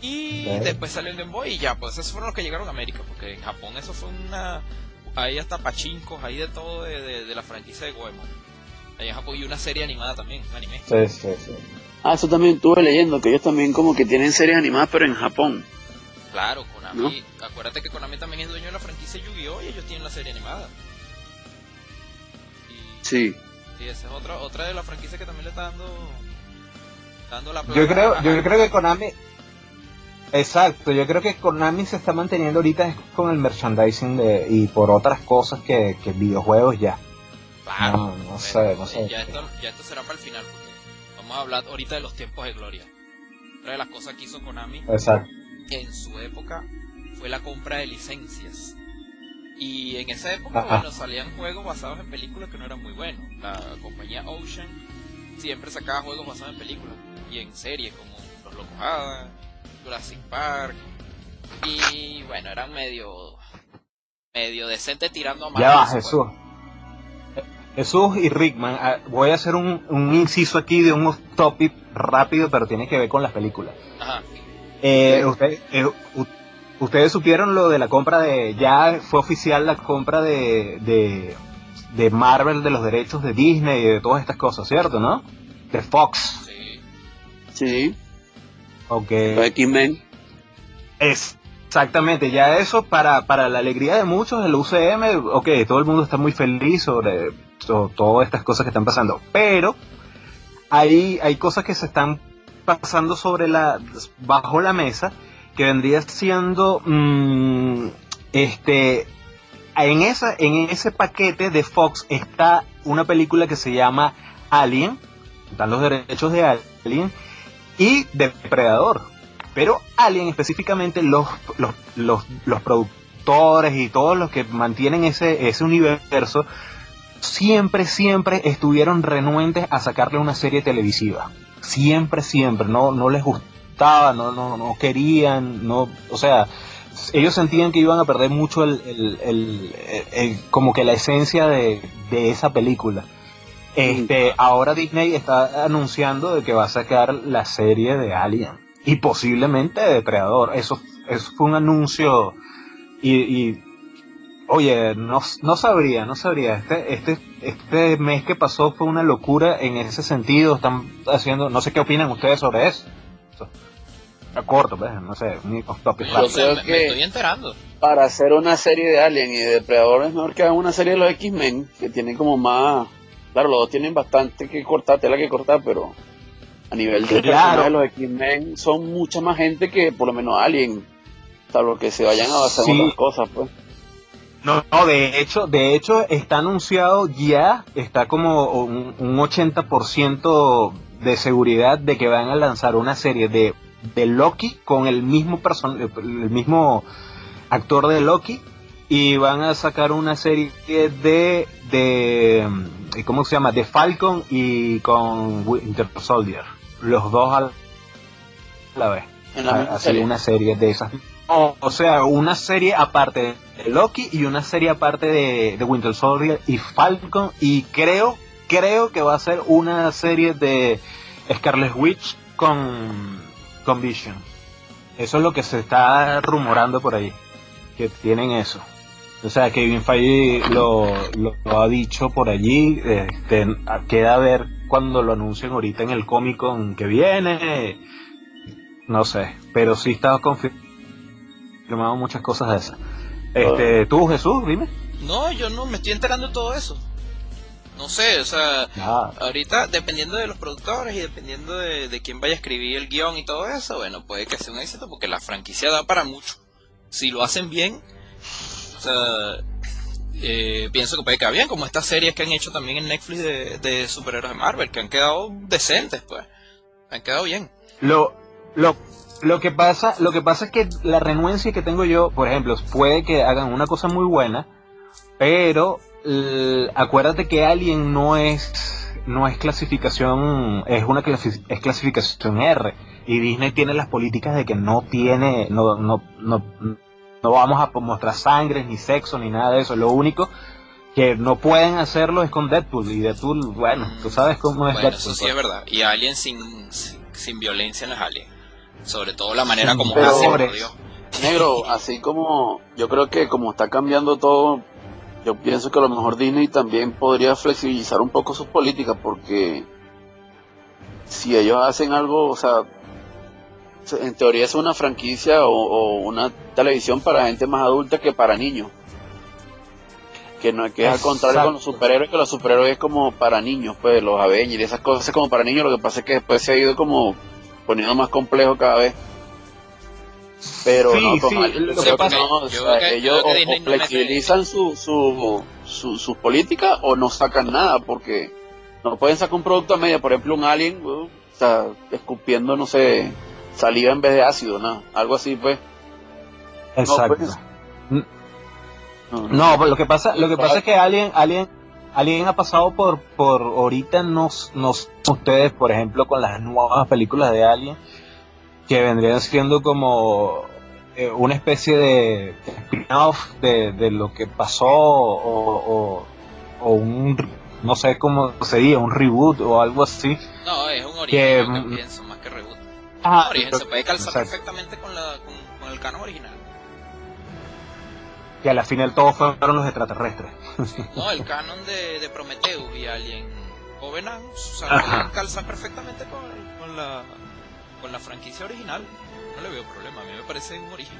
S2: Y después salió en Game Boy y ya, pues esos fueron los que llegaron a América, porque en Japón eso fue una... Ahí hasta pachincos, ahí de todo de, de- de la franquicia de Goemon. Ahí en Japón y una serie animada también, un anime.
S1: Sí, sí, sí.
S3: Ah, eso también estuve leyendo, que ellos también como que tienen series animadas, pero en Japón.
S2: Claro, Konami, acuérdate que Konami también es dueño de la franquicia Yu-Gi-Oh! y ellos tienen la serie animada. Y
S3: Sí.
S2: Y esa es otra, otra de las franquicias que también le está dando, dando la
S1: Yo creo, yo creo que Konami. Exacto, yo creo que Konami se está manteniendo ahorita con el merchandising de, y por otras cosas que, que videojuegos ya.
S2: Claro,
S1: No, sé, no sé.
S2: Ya esto, ya esto será para el final, porque vamos a hablar ahorita de los tiempos de gloria. Otra de las cosas que hizo Konami
S1: Exacto.
S2: en su época fue la compra de licencias. Y en esa época,
S1: Ajá.
S2: bueno, salían juegos basados en películas que no eran muy buenos. La compañía Ocean siempre sacaba juegos basados en películas y en series como Los Locos Adams, Jurassic Park. Y bueno, eran medio medio decente tirando a
S1: Ya va,
S2: malos, pues.
S1: Jesús. Jesús y Rickman, ah, voy a hacer un, un inciso aquí de un topic rápido, pero tiene que ver con las películas.
S2: Ajá.
S1: Eh, usted- eh, ustedes supieron lo de la compra de, ya fue oficial la compra de, de, de Marvel, de los derechos de Disney y de todas estas cosas, ¿cierto? ¿No? De Fox.
S2: Sí.
S3: Sí.
S1: Ok.
S3: Los X-Men.
S1: Es, exactamente, ya eso para, para la alegría de muchos, el UCM, ok, todo el mundo está muy feliz sobre, so- todas estas cosas que están pasando, pero hay, hay cosas que se están pasando sobre la, bajo la mesa, que vendría siendo, mm, este, en, esa, en ese paquete de Fox está una película que se llama Alien, están los derechos de Alien, y Depredador. Pero Alien específicamente, los, los, los, los productores y todos los que mantienen ese, ese universo, siempre, siempre estuvieron renuentes a sacarle una serie televisiva. Siempre, siempre. No, no les gustaba, no, no, no querían, no, o sea, ellos sentían que iban a perder mucho el, el- el- el- como que la esencia de, de esa película. Este, ahora Disney está anunciando de que va a sacar la serie de Alien y posiblemente de Depredador. Eso, eso fue un anuncio y, y, oye, no, no sabría, no sabría. Este, este, este mes que pasó fue una locura en ese sentido. Están haciendo, no sé qué opinan ustedes sobre eso. A corto, pues, no sé,
S3: Yo creo
S2: me- me
S3: que-
S2: estoy enterando.
S3: Para hacer una serie de Alien y de Depredador es mejor que hagan una serie de los X-Men, que tienen como más... Claro, los dos tienen bastante que cortar, tela que cortar, pero a nivel de
S1: Claro.
S3: personajes, los X-Men son mucha más gente que por lo menos Alien. Salvo que se vayan a basar en
S1: Sí.
S3: otras cosas, pues.
S1: No, no, de hecho, de hecho está anunciado ya, está como un, un 80% de seguridad de que van a lanzar una serie de, de Loki con el mismo person el mismo actor de Loki y van a sacar una serie de, de ¿cómo se llama? De Falcon y con Winter Soldier. Los dos a la vez. Así una serie de esas. O, sea, una serie aparte de Loki y una serie aparte de, de Winter Soldier y Falcon y creo, creo que va a ser una serie de Scarlet Witch con, con Vision. Eso es lo que se está rumorando por ahí. Que tienen eso. O sea, Kevin Feige lo, lo, ha dicho por allí. Este, queda a ver cuando lo anuncien ahorita en el Comic Con que viene. No sé, pero sí estaba confirmado muchas cosas de esas. Este, ¿Tú, Jesús, dime?
S2: No, yo no me estoy enterando de todo eso. No sé, o sea, ahorita dependiendo de los productores y dependiendo de, quién vaya a escribir el guion y todo eso, bueno, puede que sea un éxito porque la franquicia da para mucho. Si lo hacen bien, o sea, eh, pienso que puede quedar bien, como estas series que han hecho también en Netflix de, superhéroes de Marvel, que han quedado decentes, pues, han quedado bien.
S1: Lo, lo, lo que pasa, lo que pasa es que la renuencia que tengo yo, por ejemplo, puede que hagan una cosa muy buena, pero acuérdate que Alien no es no es clasificación, es una es clasificación R y Disney tiene las políticas de que no tiene no no vamos a mostrar sangre ni sexo ni nada de eso, lo único que no pueden hacerlo es con Deadpool y Deadpool, bueno, tú sabes cómo es
S2: bueno, Eso sí es pues. verdad. Y Alien sin, sin, violencia no es Alien. Sobre todo la manera como hace,
S3: Negro, *laughs* así como yo creo que como está cambiando todo yo pienso que a lo mejor Disney también podría flexibilizar un poco sus políticas porque si ellos hacen algo, o sea, en teoría es una franquicia o, una televisión para gente más adulta que para niños. Que no que es al contrario con los superhéroes, que los superhéroes es como para niños, pues los Avengers y esas cosas como para niños, lo que pasa es que después se ha ido como poniendo más complejo cada vez. Pero no, lo que pasa, ellos o, flexibilizan su, su, su, sus políticas o no sacan nada porque no pueden sacar un producto a media, por ejemplo un alien uh, está escupiendo no sé saliva en vez de ácido, nada, algo así pues.
S1: Exacto. Pues, no, pues, lo que pasa, lo que pasa es que Alien, Alien, Alien ha pasado por, por ahorita no, no ustedes, por ejemplo, con las nuevas películas de Alien, que vendrían siendo como eh, una especie de spin-off de, lo que pasó o, un no sé cómo sería un reboot o algo así
S2: no es un origen que ah, origen se puede calzar perfectamente con, la, con, el canon original.
S1: Que a la final todos fueron los extraterrestres.
S2: No el canon de, de Prometheus y Alien Covenant o sea, calzar perfectamente con, con la con la franquicia original. No le veo problema, a mí me parece un origen.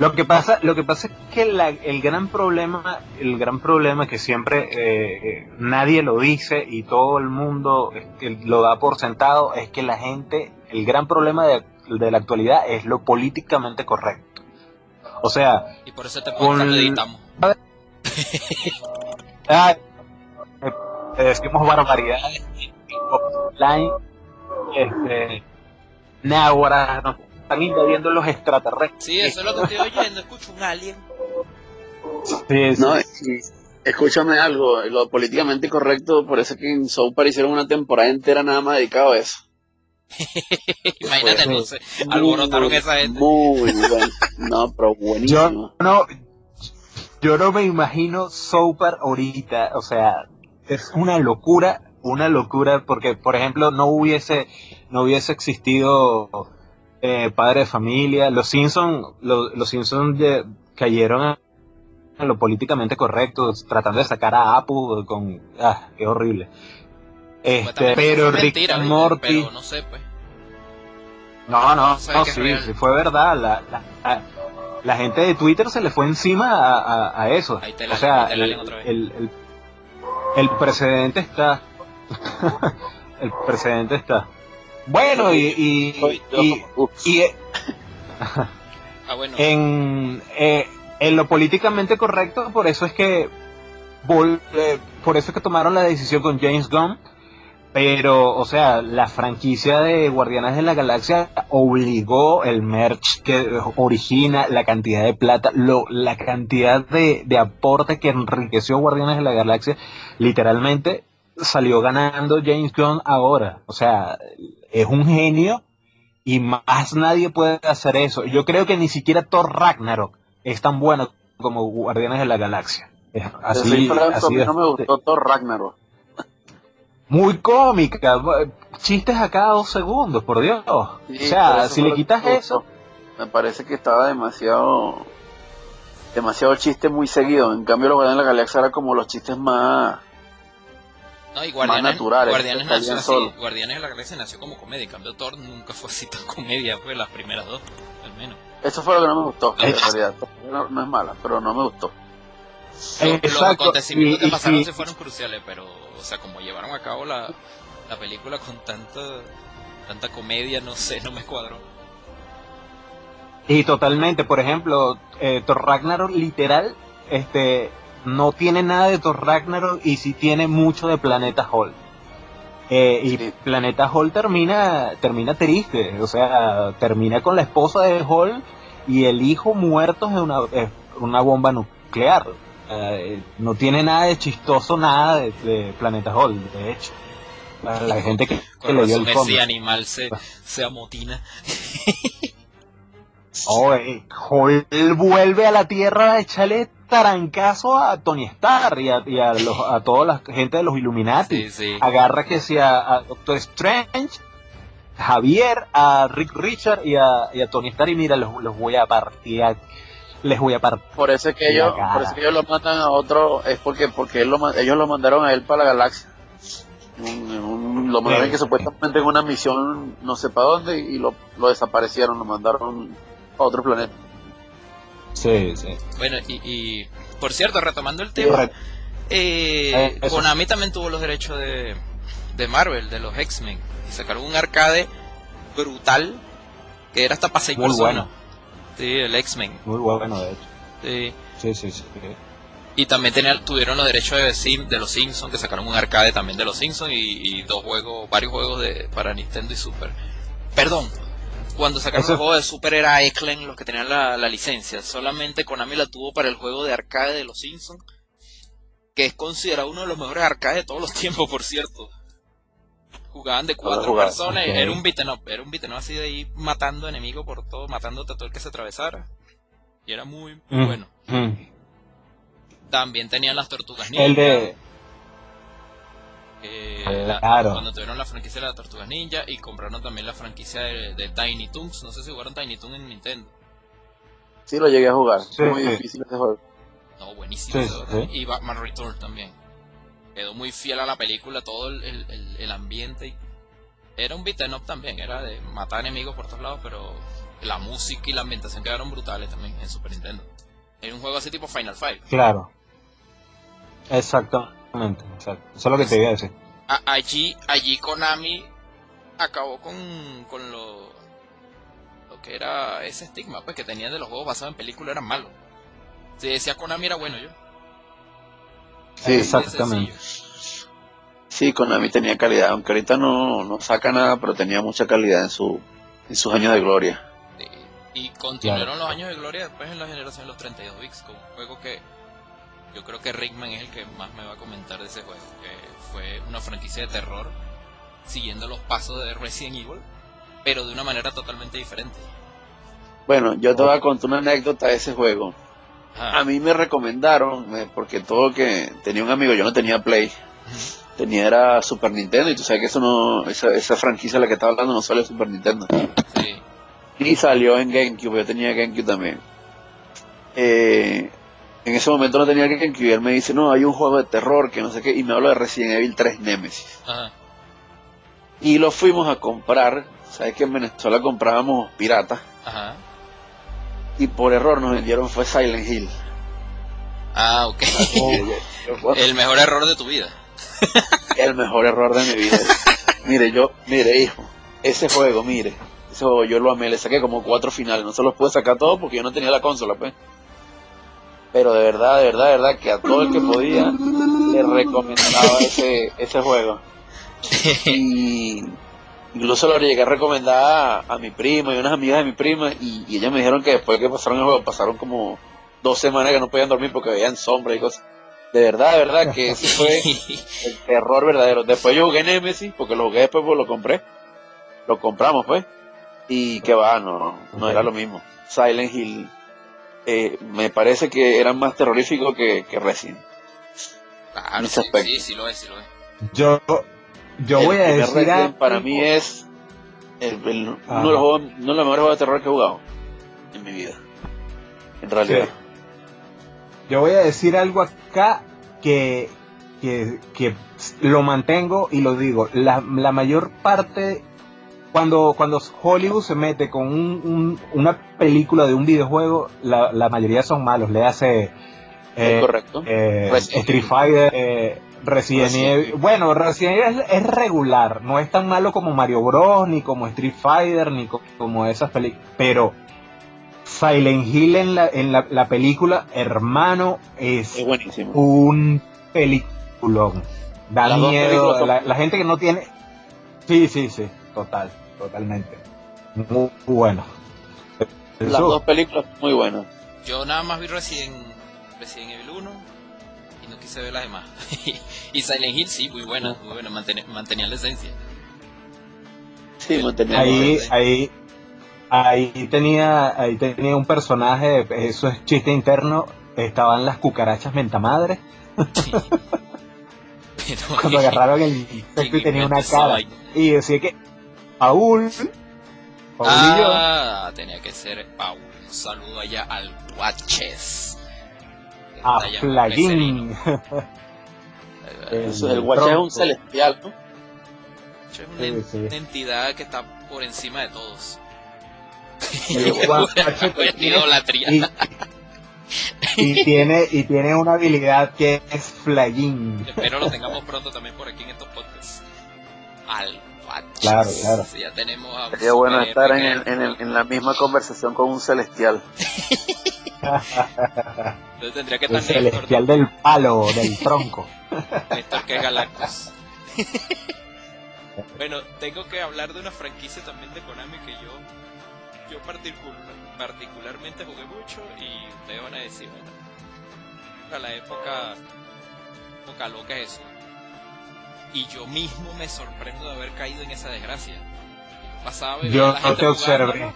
S1: Lo que pasa, lo que pasa es que el gran problema, el gran problema que siempre eh, eh, nadie lo dice y todo el mundo lo da por sentado es que la gente, el gran problema de, la actualidad es lo políticamente correcto. O sea,
S2: y por eso te con... editamos. *laughs*
S1: decimos barbaridades *laughs* online este, Náhuara, nos están invadiendo los extraterrestres.
S2: Sí, eso es lo que estoy oyendo, escucho un alien.
S3: No, escúchame algo, lo políticamente correcto, por eso que en South Park hicieron una temporada entera nada más dedicado a eso. *laughs*
S2: Imagínate, no sé, alborotaron esa gente.
S3: Muy bueno, no, pero buenísimo.
S1: Yo no, yo no me imagino South ahorita, o sea, es una locura una locura porque, por ejemplo, no hubiese, no hubiese existido eh, Padre de Familia. Los Simpsons, los Simpsons cayeron a, lo políticamente correcto, tratando de sacar a Apu con, ah, qué horrible. Este, pero Rick Morty.
S2: no sé, pues.
S1: No, no, no, sí, sí, fue verdad. La, la, la, gente de Twitter se le fue encima a, a, eso. o sea, el, el, el, precedente está. *laughs* el precedente está. Bueno, y. y, y, eh, ah, en, eh, en lo políticamente correcto, por eso es que. Eh, por eso es que tomaron la decisión con James Gunn Pero, o sea, la franquicia de Guardianes de la Galaxia obligó el merch que origina, la cantidad de plata, lo, la cantidad de, de aporte que enriqueció Guardianes de la Galaxia, literalmente salió ganando James Gunn ahora. O sea, es un genio y más nadie puede hacer eso. Yo creo que ni siquiera Thor Ragnarok es tan bueno como Guardianes de la Galaxia.
S3: Así, así no me gustó Thor Ragnarok
S1: muy cómica, chistes a cada dos segundos, por Dios. o sea, si le quitas eso...
S3: Me parece que estaba demasiado demasiado chiste muy seguido. En cambio, los Guardianes de la Galaxia eran como los chistes más,
S2: no, y Guardianes, naturales. Guardianes, nació así, Guardianes de la Galaxia nació como comedia. En cambio, Thor nunca fue así tan comedia. Fue las primeras dos, al menos.
S3: Eso fue lo que no me gustó, en realidad. No, es mala, pero no me gustó.
S2: Los, acontecimientos que pasaron se fueron cruciales, pero o sea, como llevaron a cabo la, la película con tanta, tanta comedia, no sé, no me escuadró.
S1: Y totalmente, por ejemplo, eh, Thor Ragnarok literal, este, no tiene nada de Thor Ragnarok y sí tiene mucho de Planeta Hall. Eh, y Planeta Hall termina, termina triste, o sea, termina con la esposa de Hall y el hijo muerto de una, una bomba nuclear. Eh, no tiene nada de chistoso, nada de, Planeta Hall, de hecho. la gente que,
S2: que le dio el ese animal se, se amotina.
S1: oh, Hall vuelve a la Tierra a echarle tarancazo a Tony Stark y a, a, toda la gente de los Illuminati. Agarra que sea a Doctor Strange, Javier, a Rick Richard y a, y a Tony Stark y mira, los, los voy a partir les voy a partir.
S3: Por eso es que ellos, por eso que ellos lo mandan a otro, es porque porque ellos lo mandaron a él para la galaxia. lo mandaron que supuestamente en una misión no sé para dónde y lo, lo desaparecieron, lo mandaron a otro planeta.
S1: Sí, sí.
S2: Bueno, y, por cierto, retomando el tema, eh, eh Konami también tuvo los derechos de, de Marvel, de los X-Men, y sacaron un arcade brutal que era hasta para 6 personas. Bueno. Sí, el X-Men.
S1: Muy bueno, de hecho.
S2: Sí.
S1: Sí, sí, sí.
S2: Y también tenían, tuvieron los derechos de, Sim, de los Simpsons, que sacaron un arcade también de los Simpsons y, dos juegos, varios juegos de para Nintendo y Super. Perdón, cuando sacaron el juego de Super era Ecklen los que tenían la, licencia. Solamente Konami la tuvo para el juego de arcade de los Simpsons, que es considerado uno de los mejores arcades de todos los *laughs* tiempos, por cierto. Jugaban de cuatro personas, era un beat'em up, era un beat'em así de ahí matando enemigos por todo, matando a todo el que se atravesara. Y era muy, mm, bueno. Mm. También tenían las tortugas ninja.
S1: El de...
S2: Eh, cuando tuvieron la franquicia de la Tortugas Ninja y compraron también la franquicia de, Tiny Toons. No sé si jugaron Tiny Toons en Nintendo.
S3: Sí, lo llegué a jugar. muy difícil ese juego.
S2: No, buenísimo. y Batman Return también. Quedó muy fiel a la película, todo el, el, ambiente. Era un beat'em up también, era de matar enemigos por todos lados, pero la música y la ambientación quedaron brutales también en Super Nintendo. Era un juego así tipo Final Fight.
S1: Claro. Exacto. Eso es lo que te iba a decir.
S2: allí, allí Konami acabó con, con lo, lo que era ese estigma pues que tenía de los juegos basados en películas eran malos. Si decía Konami era bueno yo.
S3: Sí, exactamente. Sí, Konami tenía calidad, aunque ahorita no, no saca nada, pero tenía mucha calidad en, su, en sus años de gloria.
S2: Y continuaron los años de gloria después en la generación de los 32 bits, con un juego que yo creo que Rickman es el que más me va a comentar de ese juego, que fue una franquicia de terror siguiendo los pasos de Resident Evil, pero de una manera totalmente diferente.
S3: Bueno, yo te voy a contar una anécdota de ese juego. A mí me recomendaron, eh, porque todo que tenía un amigo, yo no tenía Play, tenía era Super Nintendo, y tú sabes que eso no, esa, esa franquicia de la que estaba hablando no sale Super Nintendo. Sí. Y salió en GameCube, yo tenía GameCube también. Eh, en ese momento no tenía que él me dice, no, hay un juego de terror que no sé qué, y me habla de Resident Evil 3 Nemesis. Y lo fuimos a comprar, sabes que en Venezuela comprábamos piratas. Y por error nos vendieron fue Silent Hill.
S2: Ah, ok. *laughs* el mejor error de tu vida. *laughs*
S3: el mejor error de mi vida. mire, yo, mire, hijo, ese juego, mire, juego yo lo amé, le saqué como cuatro finales, no se los pude sacar todos porque yo no tenía la consola, pues pero de verdad, de verdad, de verdad que a todo el que podía le recomendaba ese, ese juego. *laughs* y incluso lo llegué a recomendar a, mi prima y unas amigas de mi prima y, y ellas me dijeron que después que pasaron el juego pasaron como dos semanas que no podían dormir porque veían sombra y cosas. De verdad, de verdad que ese fue *laughs* el terror verdadero. Después yo jugué Nemesis porque lo jugué después pues lo compré. Lo compramos pues. Y que va, no, no era lo mismo. Silent Hill eh, me parece que eran más terroríficos que, que Resident.
S2: Claro, sí, sí, sí, lo es, sí lo es.
S1: Yo, yo voy a decir
S3: para mí es el, uno, de los juegos, uno de los mejores juegos de terror que he jugado en mi vida. En realidad.
S1: Yo voy a decir algo acá que, que, que lo mantengo y lo digo. La, la mayor parte cuando, cuando Hollywood se mete con un, una película de un videojuego, la, la mayoría son malos. Le hace
S3: eh, correcto.
S1: Eh, Street Fighter, eh, Resident, Evil. Bueno, Resident Evil es, regular, no es tan malo como Mario Bros, ni como Street Fighter, ni como esas películas. Pero Silent Hill en la, en la, película, hermano, es, un peliculón. Da miedo. La, la gente que no tiene. Sí, sí, sí, total totalmente. Muy bueno.
S3: Las dos películas muy buenas.
S2: Yo nada más vi Resident, Resident Evil 1 y no quise ver las demás. *laughs* y Silent Hill sí, muy buena, muy buena, mantenía la esencia.
S3: Sí, mantenía
S1: ahí, ahí, ahí tenía, ahí tenía un personaje, eso es chiste interno, estaban las cucarachas mentamadres. *laughs* Cuando agarraron el insecto y tenía una cara. Y decía que Paul.
S2: ah, tenía que ser Paul. Un saludo allá al Watches.
S1: A Flagin.
S3: el Watches es un celestial, ¿no?
S2: Es una, entidad que está por encima de todos.
S1: El *laughs* y, tiene y tiene una habilidad que es Flagin.
S2: Espero lo tengamos pronto también por aquí en estos podcasts. Al
S1: Claro, claro.
S2: ya tenemos
S3: Sería bueno estar en, en, la misma conversación con un celestial.
S2: Entonces tendría que estar
S1: el celestial del palo, del tronco.
S2: Néstor que Galactus. bueno, tengo que hablar de una franquicia también de Konami que yo yo particularmente jugué mucho y ustedes van a decir, bueno, a la época, época loca es eso y yo mismo me sorprendo de haber caído en esa desgracia. Pasaba
S1: yo a la gente te observé.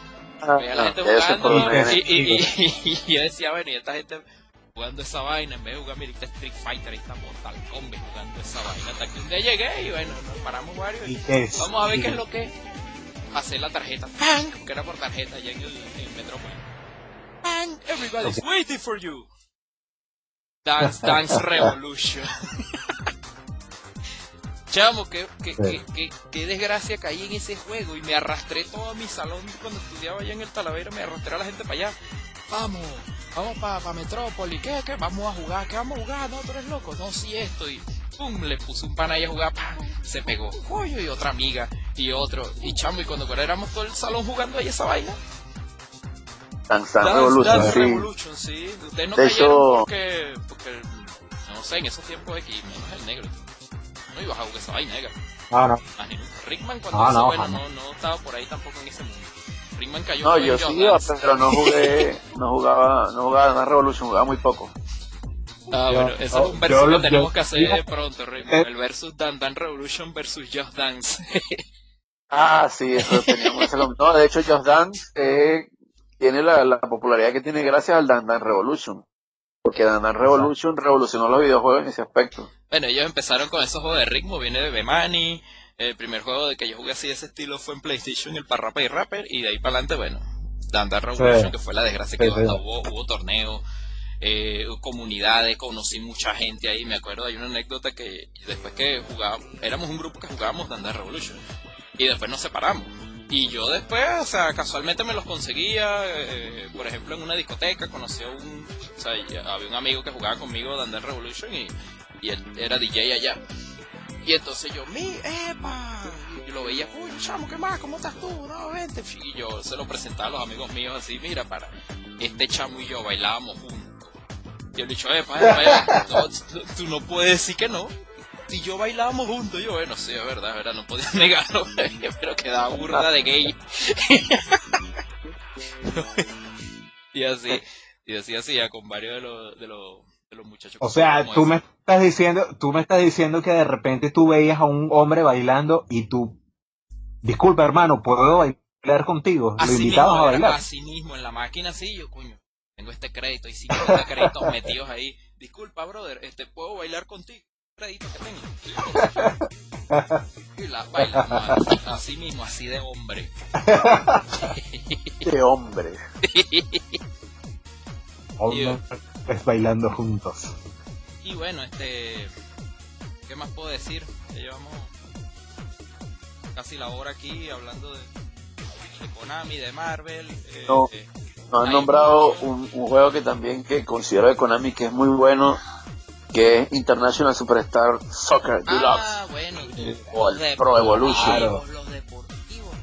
S2: Veía a la gente jugando y, yo decía, bueno, y esta gente jugando esa vaina, en vez de jugar Mirita Street Fighter, ahí está Mortal Kombat jugando esa vaina. Hasta que un día llegué y bueno, nos paramos varios y, vamos a ver qué es lo que Pasé la tarjeta, ¡pang! Que era por tarjeta allá en el, en Metrópolis. ¡pang! Everybody's waiting for you. Dance Dance *laughs* Revolution. Chamo, qué, qué, desgracia caí en ese juego y me arrastré todo a mi salón cuando estudiaba allá en el Talavera, me arrastré a la gente para allá. Vamos, vamos para pa Metrópoli, ¿qué, qué? Vamos a jugar, ¿qué vamos a jugar? No, tú eres loco, no, sí esto. Y pum, le puse un pan ahí a jugar, se pegó. Coño, y otra amiga, y otro. Y chamo, y cuando éramos todo el salón jugando ahí esa vaina.
S3: Dance, Revolution,
S2: sí. Revolution, sí. Ustedes no cayeron porque, porque, no sé, en esos tiempos aquí, menos el negro no ibas a jugar esa vaina, negra.
S1: Ah, no.
S2: Rickman cuando ah, no, bueno, no, no estaba por ahí tampoco en ese mundo. Rickman cayó
S3: No, yo sí iba, pero no jugué, *laughs* no jugaba, no jugaba en Revolution, jugaba muy poco.
S2: Ah, bueno, eso es un versus que tenemos que hacer pronto, Rickman. Eh. El versus Dan Dan Revolution versus Just Dance. *laughs*
S3: ah, sí, eso teníamos. no, de hecho, Just Dance eh, tiene la, la, popularidad que tiene gracias al Dan Dan Revolution. Porque Dan Dan Revolution revolucionó los videojuegos en ese aspecto.
S2: Bueno, ellos empezaron con esos juegos de ritmo, viene de Bemani. El primer juego de que yo jugué así de ese estilo fue en PlayStation, el Parrapa y Rapper. Y de ahí para adelante, bueno, Danda Revolution, que fue la desgracia que hubo, hubo torneos, eh, comunidades, conocí mucha gente ahí. Me acuerdo, hay una anécdota que después que jugábamos, éramos un grupo que jugábamos Danda Revolution. Y después nos separamos. Y yo después, o sea, casualmente me los conseguía, eh, por ejemplo, en una discoteca, conocí a un, o sea, había un amigo que jugaba conmigo Danda Revolution y, y él era DJ allá. Y entonces yo, mi, epa, y lo veía, uy, chamo, ¿qué más? ¿Cómo estás tú? No, vente. Y yo se lo presentaba a los amigos míos así, mira, para, este chamo y yo bailábamos juntos. Y él dicho, epa, epa, epa, *laughs* tú, no puedes decir que no. Si yo bailábamos juntos, yo, bueno, sí, es verdad, es verdad, no podía *laughs* negarlo, *laughs* pero quedaba burda de gay. *laughs* y así, y así hacía con varios de los, de los, de los muchachos.
S1: O sea, tú me estás diciendo, tú me estás diciendo que de repente tú veías a un hombre bailando y tú, disculpa hermano, ¿puedo bailar contigo? Lo invitabas a bailar.
S2: Así mismo, en la máquina, sí, yo, coño, tengo este crédito, y 50 créditos metidos ahí. Disculpa, brother, este, ¿puedo bailar contigo? Crédito que tengo. *laughs* Y la baila así mismo, así de hombre.
S3: de hombre. *laughs*
S1: Hombre, pues bailando juntos.
S2: Y bueno, este. ¿Qué más puedo decir? Ya llevamos casi la hora aquí hablando de, de Konami, de Marvel.
S3: Eh, no, eh, han nombrado un, un, juego que también que considero de Konami que es muy bueno que es International Superstar Soccer
S2: ah, Deluxe. Ah, bueno,
S3: o el Pro Evolution.
S2: Los deportivos,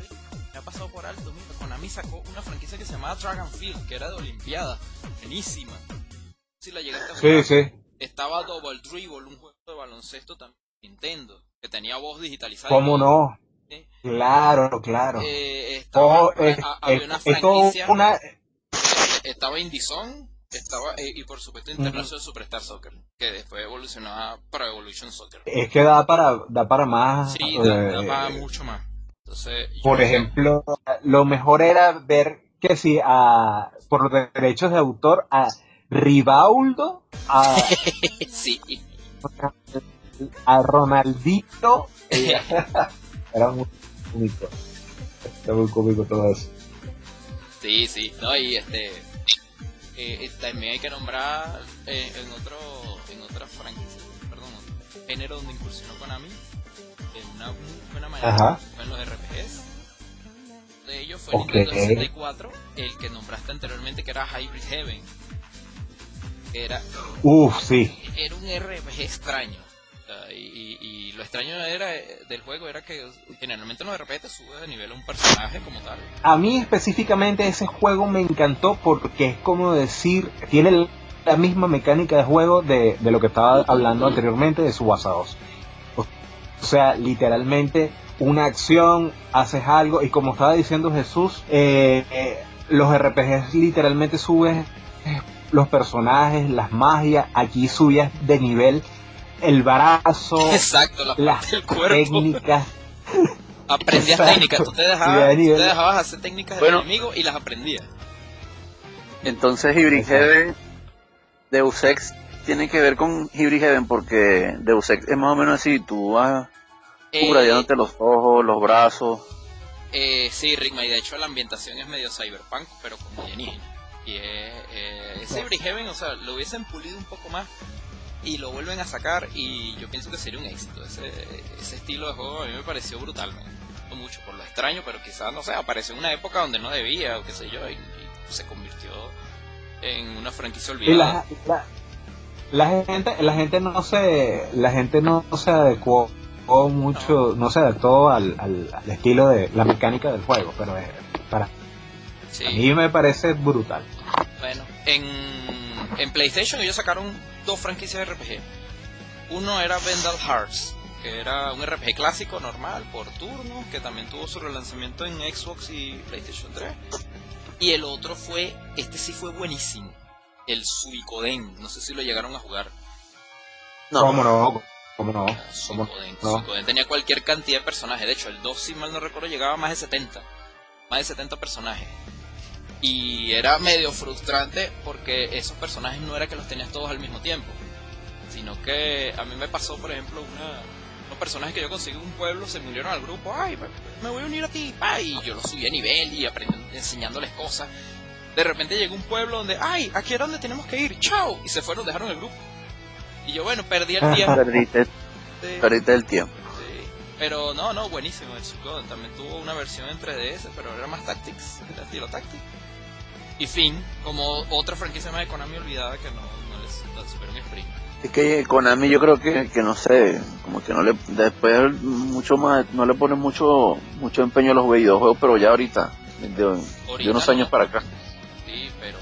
S2: me ha pasado por alto. Mira, Konami sacó una franquicia que se llamaba Dragonfield, que era de Olimpiada. Buenísima. Si la llegaste a
S1: jugar. Sí, sí.
S2: Estaba Double Dribble, un juego de baloncesto también Nintendo, que tenía voz digitalizada.
S1: ¿Cómo no? Claro, claro.
S2: Eh, estaba,
S1: oh, es, había una franquicia. Una...
S2: Estaba estaba eh, y por supuesto International Superstar Soccer que después evolucionó a Pro Evolution Soccer.
S1: Es que da para da para más
S2: sí da, para eh, mucho más. Entonces
S1: por ejemplo lo mejor era ver que si a por los derechos de autor a Rivaldo a *laughs*
S2: sí.
S1: a Ronaldito *laughs* era muy cómico era muy cómico todo eso.
S2: Sí sí. No y este eh, también hay que nombrar eh, en otro en otra franquicia, perdón, género donde incursionó Konami en una muy buena manera fue en los RPGs. De ellos fue okay. Nintendo 64, el que nombraste anteriormente que era Hybrid Heaven. Era,
S1: Uf, sí.
S2: Era un RPG extraño y, lo extraño era del juego era que generalmente no de repente sube de nivel a un personaje como tal.
S1: A mí específicamente ese juego me encantó porque es como decir, tiene la misma mecánica de juego de, lo que estaba hablando anteriormente de Subasa 2. O sea, literalmente una acción, haces algo y como estaba diciendo Jesús, eh, eh, los RPGs literalmente subes los personajes, las magias, aquí subías de nivel el brazo,
S2: Exacto, la
S1: las técnicas. *laughs*
S2: Aprendías técnicas, tú te dejabas, hacer técnicas del enemigo y las aprendías.
S3: Entonces Hybrid Heaven, Deus Ex tiene que ver con Hybrid Heaven porque Deus Ex es más o menos así, tú vas eh, los ojos, los brazos.
S2: Eh, sí, Rigma, y de hecho la ambientación es medio cyberpunk, pero con alienígena. Y es, eh, Hybrid Heaven, o sea, lo hubiesen pulido un poco más, y lo vuelven a sacar y yo pienso que sería un éxito. Ese, ese estilo de juego a mí me pareció brutal, me gustó mucho por lo extraño, pero quizás, no sé, apareció en una época donde no debía o qué sé yo, y, se convirtió en una franquicia olvidada.
S1: La, la, gente, la gente no se, la gente no se adecuó mucho, no, se adaptó al, al, estilo de la mecánica del juego, pero para a mí me parece brutal.
S2: Bueno, en, en PlayStation ellos sacaron dos franquicias de RPG. Uno era Vendal Hearts, que era un RPG clásico normal por turno, que también tuvo su relanzamiento en Xbox y PlayStation 3. Y el otro fue, este sí fue buenísimo, el Suicoden. No sé si lo llegaron a jugar.
S1: No. ¿Cómo no? ¿Cómo no?
S2: Suicoden. Suicoden tenía cualquier cantidad de personajes. De hecho, el 2, si mal no recuerdo, llegaba a más de 70. Más de 70 personajes. Y era medio frustrante porque esos personajes no era que los tenías todos al mismo tiempo, sino que a mí me pasó, por ejemplo, una, unos personajes que yo conseguí en un pueblo se unieron al grupo, ay, me voy a unir a ti, y yo los subí a nivel y aprendí enseñándoles cosas. De repente llegó un pueblo donde, ay, aquí es donde tenemos que ir, chao, y se fueron, dejaron el grupo. Y yo, bueno, perdí el tiempo.
S3: Perdiste, perdiste el tiempo.
S2: Pero no, no, buenísimo el Suikoden. También tuvo una versión en 3DS, pero era más Tactics, era estilo Tactics. Y fin, como otra franquicia más de Konami olvidada que no, no les da super sprint.
S3: Es que Konami yo creo que, que no sé, como que no le, después mucho más, no le pone mucho, mucho empeño a los videojuegos, pero ya ahorita, de, unos años para acá.
S2: Sí, pero...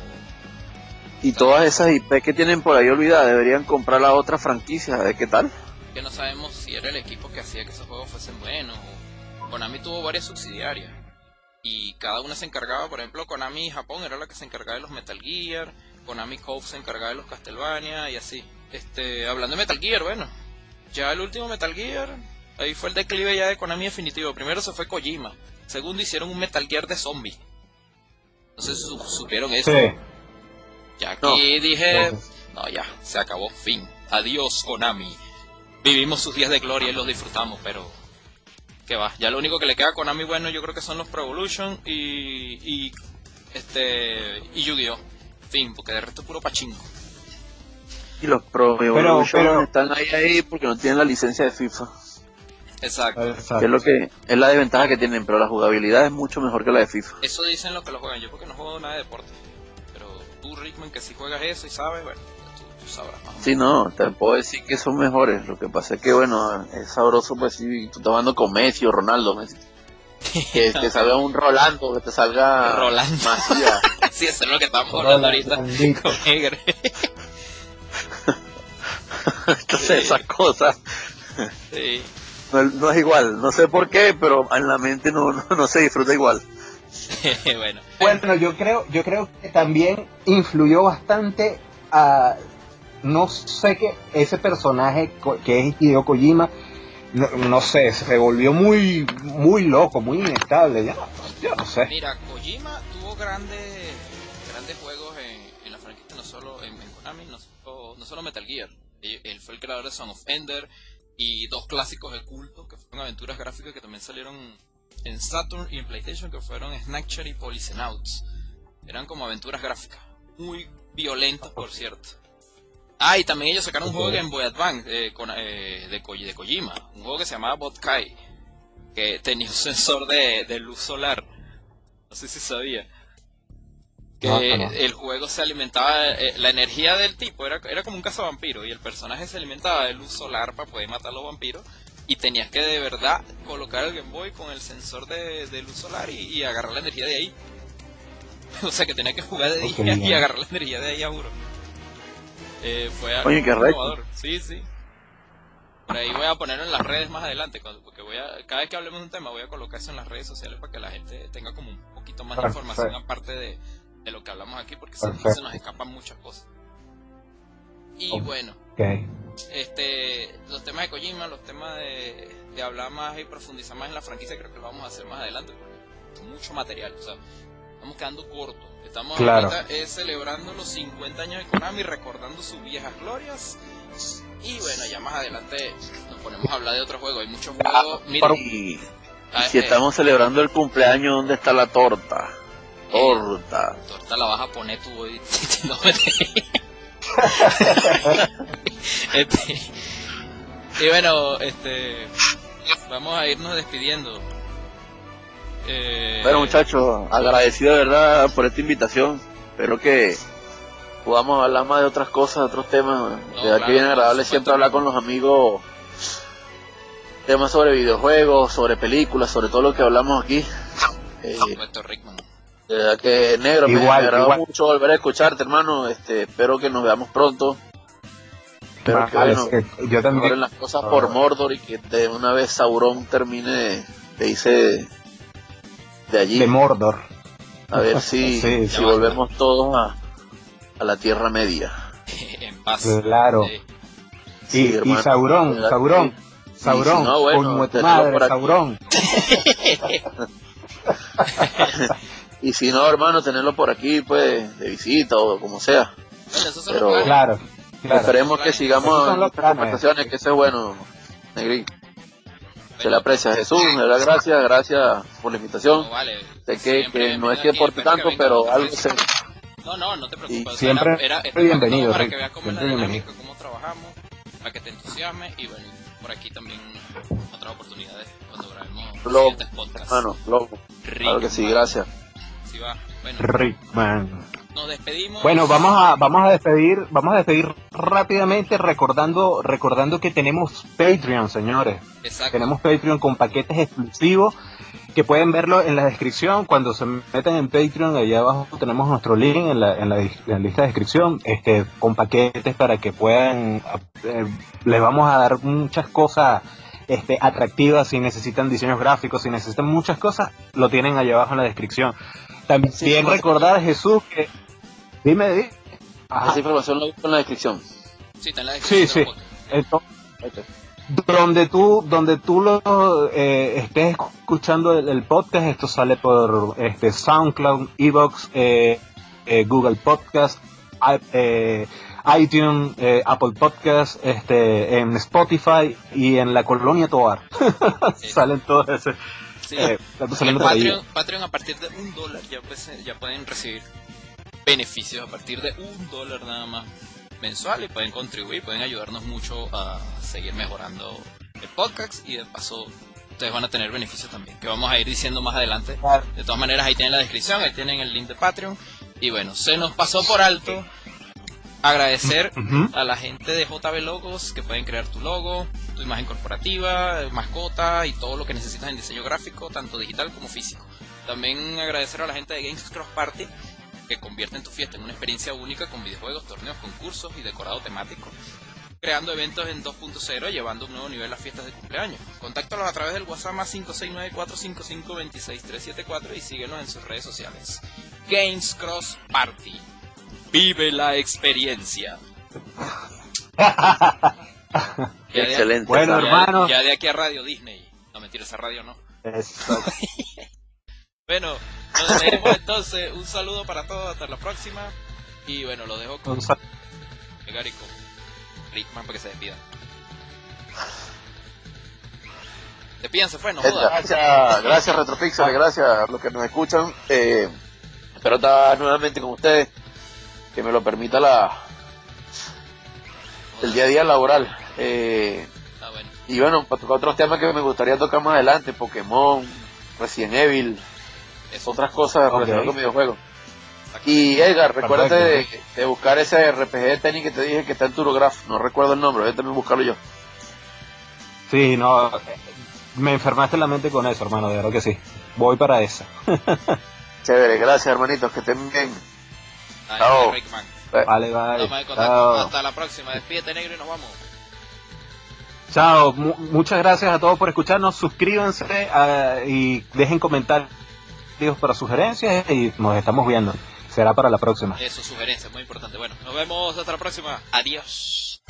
S3: Y todas esas IP que tienen por ahí olvidadas, deberían comprar la otra franquicia, ¿de qué tal?
S2: que no sabemos si era el equipo que hacía que esos juegos fuesen buenos. Konami tuvo varias subsidiarias y cada una se encargaba, por ejemplo, Konami Japón era la que se encargaba de los Metal Gear, Konami Cove se encargaba de los Castlevania y así. Este, hablando de Metal Gear, bueno, ya el último Metal Gear, ahí fue el declive ya de Konami definitivo. Primero se fue Kojima, segundo hicieron un Metal Gear de zombie. No sé si supieron eso. Ya aquí dije, no, ya, se acabó, fin. Adiós Konami. Vivimos sus días de gloria y los disfrutamos, pero que va. Ya lo único que le queda a Konami bueno yo creo que son los Pro Evolution y, y este y Yu-Gi-Oh! Fin, porque de resto es puro pachingo.
S3: Y los Pro Evolution están ahí ahí porque no tienen la licencia de FIFA.
S2: Exacto.
S3: es lo que es la desventaja que tienen, pero la jugabilidad es mucho mejor que la de FIFA.
S2: Eso dicen los que lo juegan, yo porque no juego nada de deporte. Pero tú Rickman que si juegas eso y sabes, bueno,
S3: Sí, no, te puedo decir que son mejores. Lo que pasa es que, bueno, es sabroso, pues si tú estás hablando con Messi o Ronaldo, Messi. Que te *laughs* salga un Rolando, que te salga
S2: Rolando. *laughs* sí, eso es lo que estamos hablando ahorita con. *laughs*
S3: Entonces, esas cosas. No, es igual, no sé por qué, pero en la mente no, no, se disfruta igual.
S1: bueno. bueno, yo creo, yo creo que también influyó bastante a no sé qué ese personaje que es Hideo Kojima, no, sé, se volvió muy muy loco, muy inestable, ya, yo no sé.
S2: Mira, Kojima tuvo grandes grandes juegos en, la franquicia, no solo en, Konami, no, solo Metal Gear. Él, fue el creador de Son of Ender y dos clásicos de culto que fueron aventuras gráficas que también salieron en Saturn y en PlayStation que fueron Snatcher y Policenauts. Eran como aventuras gráficas, muy violentas por cierto. Ah, y también ellos sacaron un juego de Game Boy Advance eh, con, eh, de, de, Kojima, un juego que se llamaba Botkai, que tenía un *laughs* sensor de, de luz solar. No sé si sabía. Que el juego se alimentaba, eh, la energía del tipo era, era como un cazavampiro y el personaje se alimentaba de luz solar para poder matar a los vampiros y tenías que de verdad colocar el Game Boy con el sensor de, de luz solar y, agarrar la energía de ahí. *laughs* o sea que tenía que jugar de día y agarrar la energía de ahí, a juro. Eh, fue
S3: Oye, qué
S2: Sí, sí. Por ahí voy a ponerlo en las redes más adelante, porque voy a, cada vez que hablemos de un tema voy a colocar eso en las redes sociales para que la gente tenga como un poquito más de información aparte de, lo que hablamos aquí, porque si no se nos escapan muchas cosas. Y bueno, este, los temas de Kojima, los temas de, de hablar más y profundizar más en la franquicia, creo que lo vamos a hacer más adelante, porque mucho material, o sea, estamos quedando cortos Estamos ahorita eh, celebrando los 50 años de Konami, recordando sus viejas glorias. Y bueno, ya más adelante nos ponemos a hablar de otro juego. Hay muchos juegos.
S3: Mira, y, ah, si eh, estamos celebrando el cumpleaños, ¿dónde está la torta? Eh, torta.
S2: torta la vas a poner tú hoy. *laughs* *laughs* este, y bueno, este, vamos a irnos despidiendo.
S3: Eh, bueno muchachos, agradecido de verdad por esta invitación. Espero que podamos hablar más de otras cosas, de otros temas. de aquí viene agradable siempre hablar con los amigos temas sobre videojuegos, sobre películas, sobre todo lo que hablamos aquí. Eh, de verdad que negro, me agradó mucho volver a escucharte, hermano. Este, espero que nos veamos pronto. Espero que, bueno, yo también las cosas por ah. Mordor y que de una vez Sauron termine de irse de allí.
S1: De Mordor.
S3: A ver *laughs* si, si volvemos todos a, a, la Tierra Media. *laughs*
S2: en paz.
S1: Claro. y, y Sauron, Sauron, Sauron, no, bueno, madre, Sauron. *laughs*
S3: y si no, hermano, tenerlo por aquí, pues, de visita o como sea.
S1: Pero, claro,
S3: claro, Esperemos que sigamos en las conversaciones, que eso es bueno, Negrín. Se le aprecia Jesús, me da gracias, gracias por la invitación. No, vale. Sé que, que no es que por tanto, pero algo se...
S2: No, no, no te preocupes.
S1: siempre era, era bienvenido.
S2: Para que veas cómo la dinámica, cómo trabajamos, para que te entusiasme y bueno, por aquí también otras oportunidades cuando grabemos
S3: loco, podcasts. Hermano, loco. Claro que sí, gracias.
S2: Sí va. Bueno.
S1: Rickman
S2: nos despedimos.
S1: Bueno, vamos a, vamos a despedir, vamos a despedir rápidamente recordando, recordando que tenemos Patreon, señores. Tenemos Patreon con paquetes exclusivos que pueden verlo en la descripción cuando se meten en Patreon allá abajo tenemos nuestro link en la, en la, lista de descripción este con paquetes para que puedan eh, les vamos a dar muchas cosas este atractivas si necesitan diseños gráficos si necesitan muchas cosas lo tienen allá abajo en la descripción también recordar Jesús que dime, dime.
S3: esa información lo en la descripción.
S2: Sí está en la descripción
S1: sí. sí donde tú donde tú lo eh, estés escuchando el, podcast esto sale por este SoundCloud, Evox, eh, eh, Google Podcast, iTunes, Apple Podcast, este en Spotify y en la colonia Toar *laughs* salen todos ese
S2: sí. Patreon, Patreon, a partir de un dólar ya, pues, ya pueden recibir beneficios a partir de un dólar nada más mensual y pueden contribuir, pueden ayudarnos mucho a seguir mejorando el podcast y de paso ustedes van a tener beneficios también, que vamos a ir diciendo más adelante. De todas maneras, ahí tienen la descripción, ahí tienen el link de Patreon. Y bueno, se nos pasó por alto agradecer *laughs* a la gente de JB Logos que pueden crear tu logo, tu imagen corporativa, mascota y todo lo que necesitas en diseño gráfico, tanto digital como físico. También agradecer a la gente de Games Cross Party que convierten tu fiesta en una experiencia única con videojuegos, torneos, concursos y decorado temático. Creando eventos en 2.0, llevando un nuevo nivel a fiestas de cumpleaños. Contáctalos a través del WhatsApp más 569-455-26374 y síguenos en sus redes sociales. Games Cross Party. Vive la experiencia. *laughs*
S3: Excelente.
S1: bueno, hermano.
S2: Ya de aquí a Radio Disney. No mentira, esa radio no. *laughs* bueno, nos vemos entonces. Un saludo para todos. Hasta la próxima. Y bueno, lo dejo con Gary con Rickman para que se despidan. Despídense, fue, no
S3: Gracias, gracias Retropixel, gracias a los que nos escuchan. Eh, espero estar nuevamente con ustedes. Que me lo permita la el día a día laboral. Eh, ah, bueno. Y bueno, para tocar otros temas que me gustaría tocar más adelante, Pokémon, Resident Evil, otras cosas relacionadas con videojuegos. Y Edgar, recuérdate de, buscar ese RPG de tenis que te dije que está en Turograph, no recuerdo el nombre, voy a buscarlo yo.
S1: Sí, no, me enfermaste la mente con eso, hermano, de verdad que sí. Voy para eso. *laughs*
S3: Chévere, gracias hermanitos, que estén bien.
S1: Chao. Vale, vale.
S2: Hasta la próxima, despídete negro y nos vamos.
S1: Chao, muchas gracias a todos por escucharnos, suscríbanse ah, y dejen comentarios para sugerencias y nos estamos viendo. Será para la próxima.
S2: Eso, sugerencias, muy importante. Bueno, nos vemos hasta la próxima. Adiós.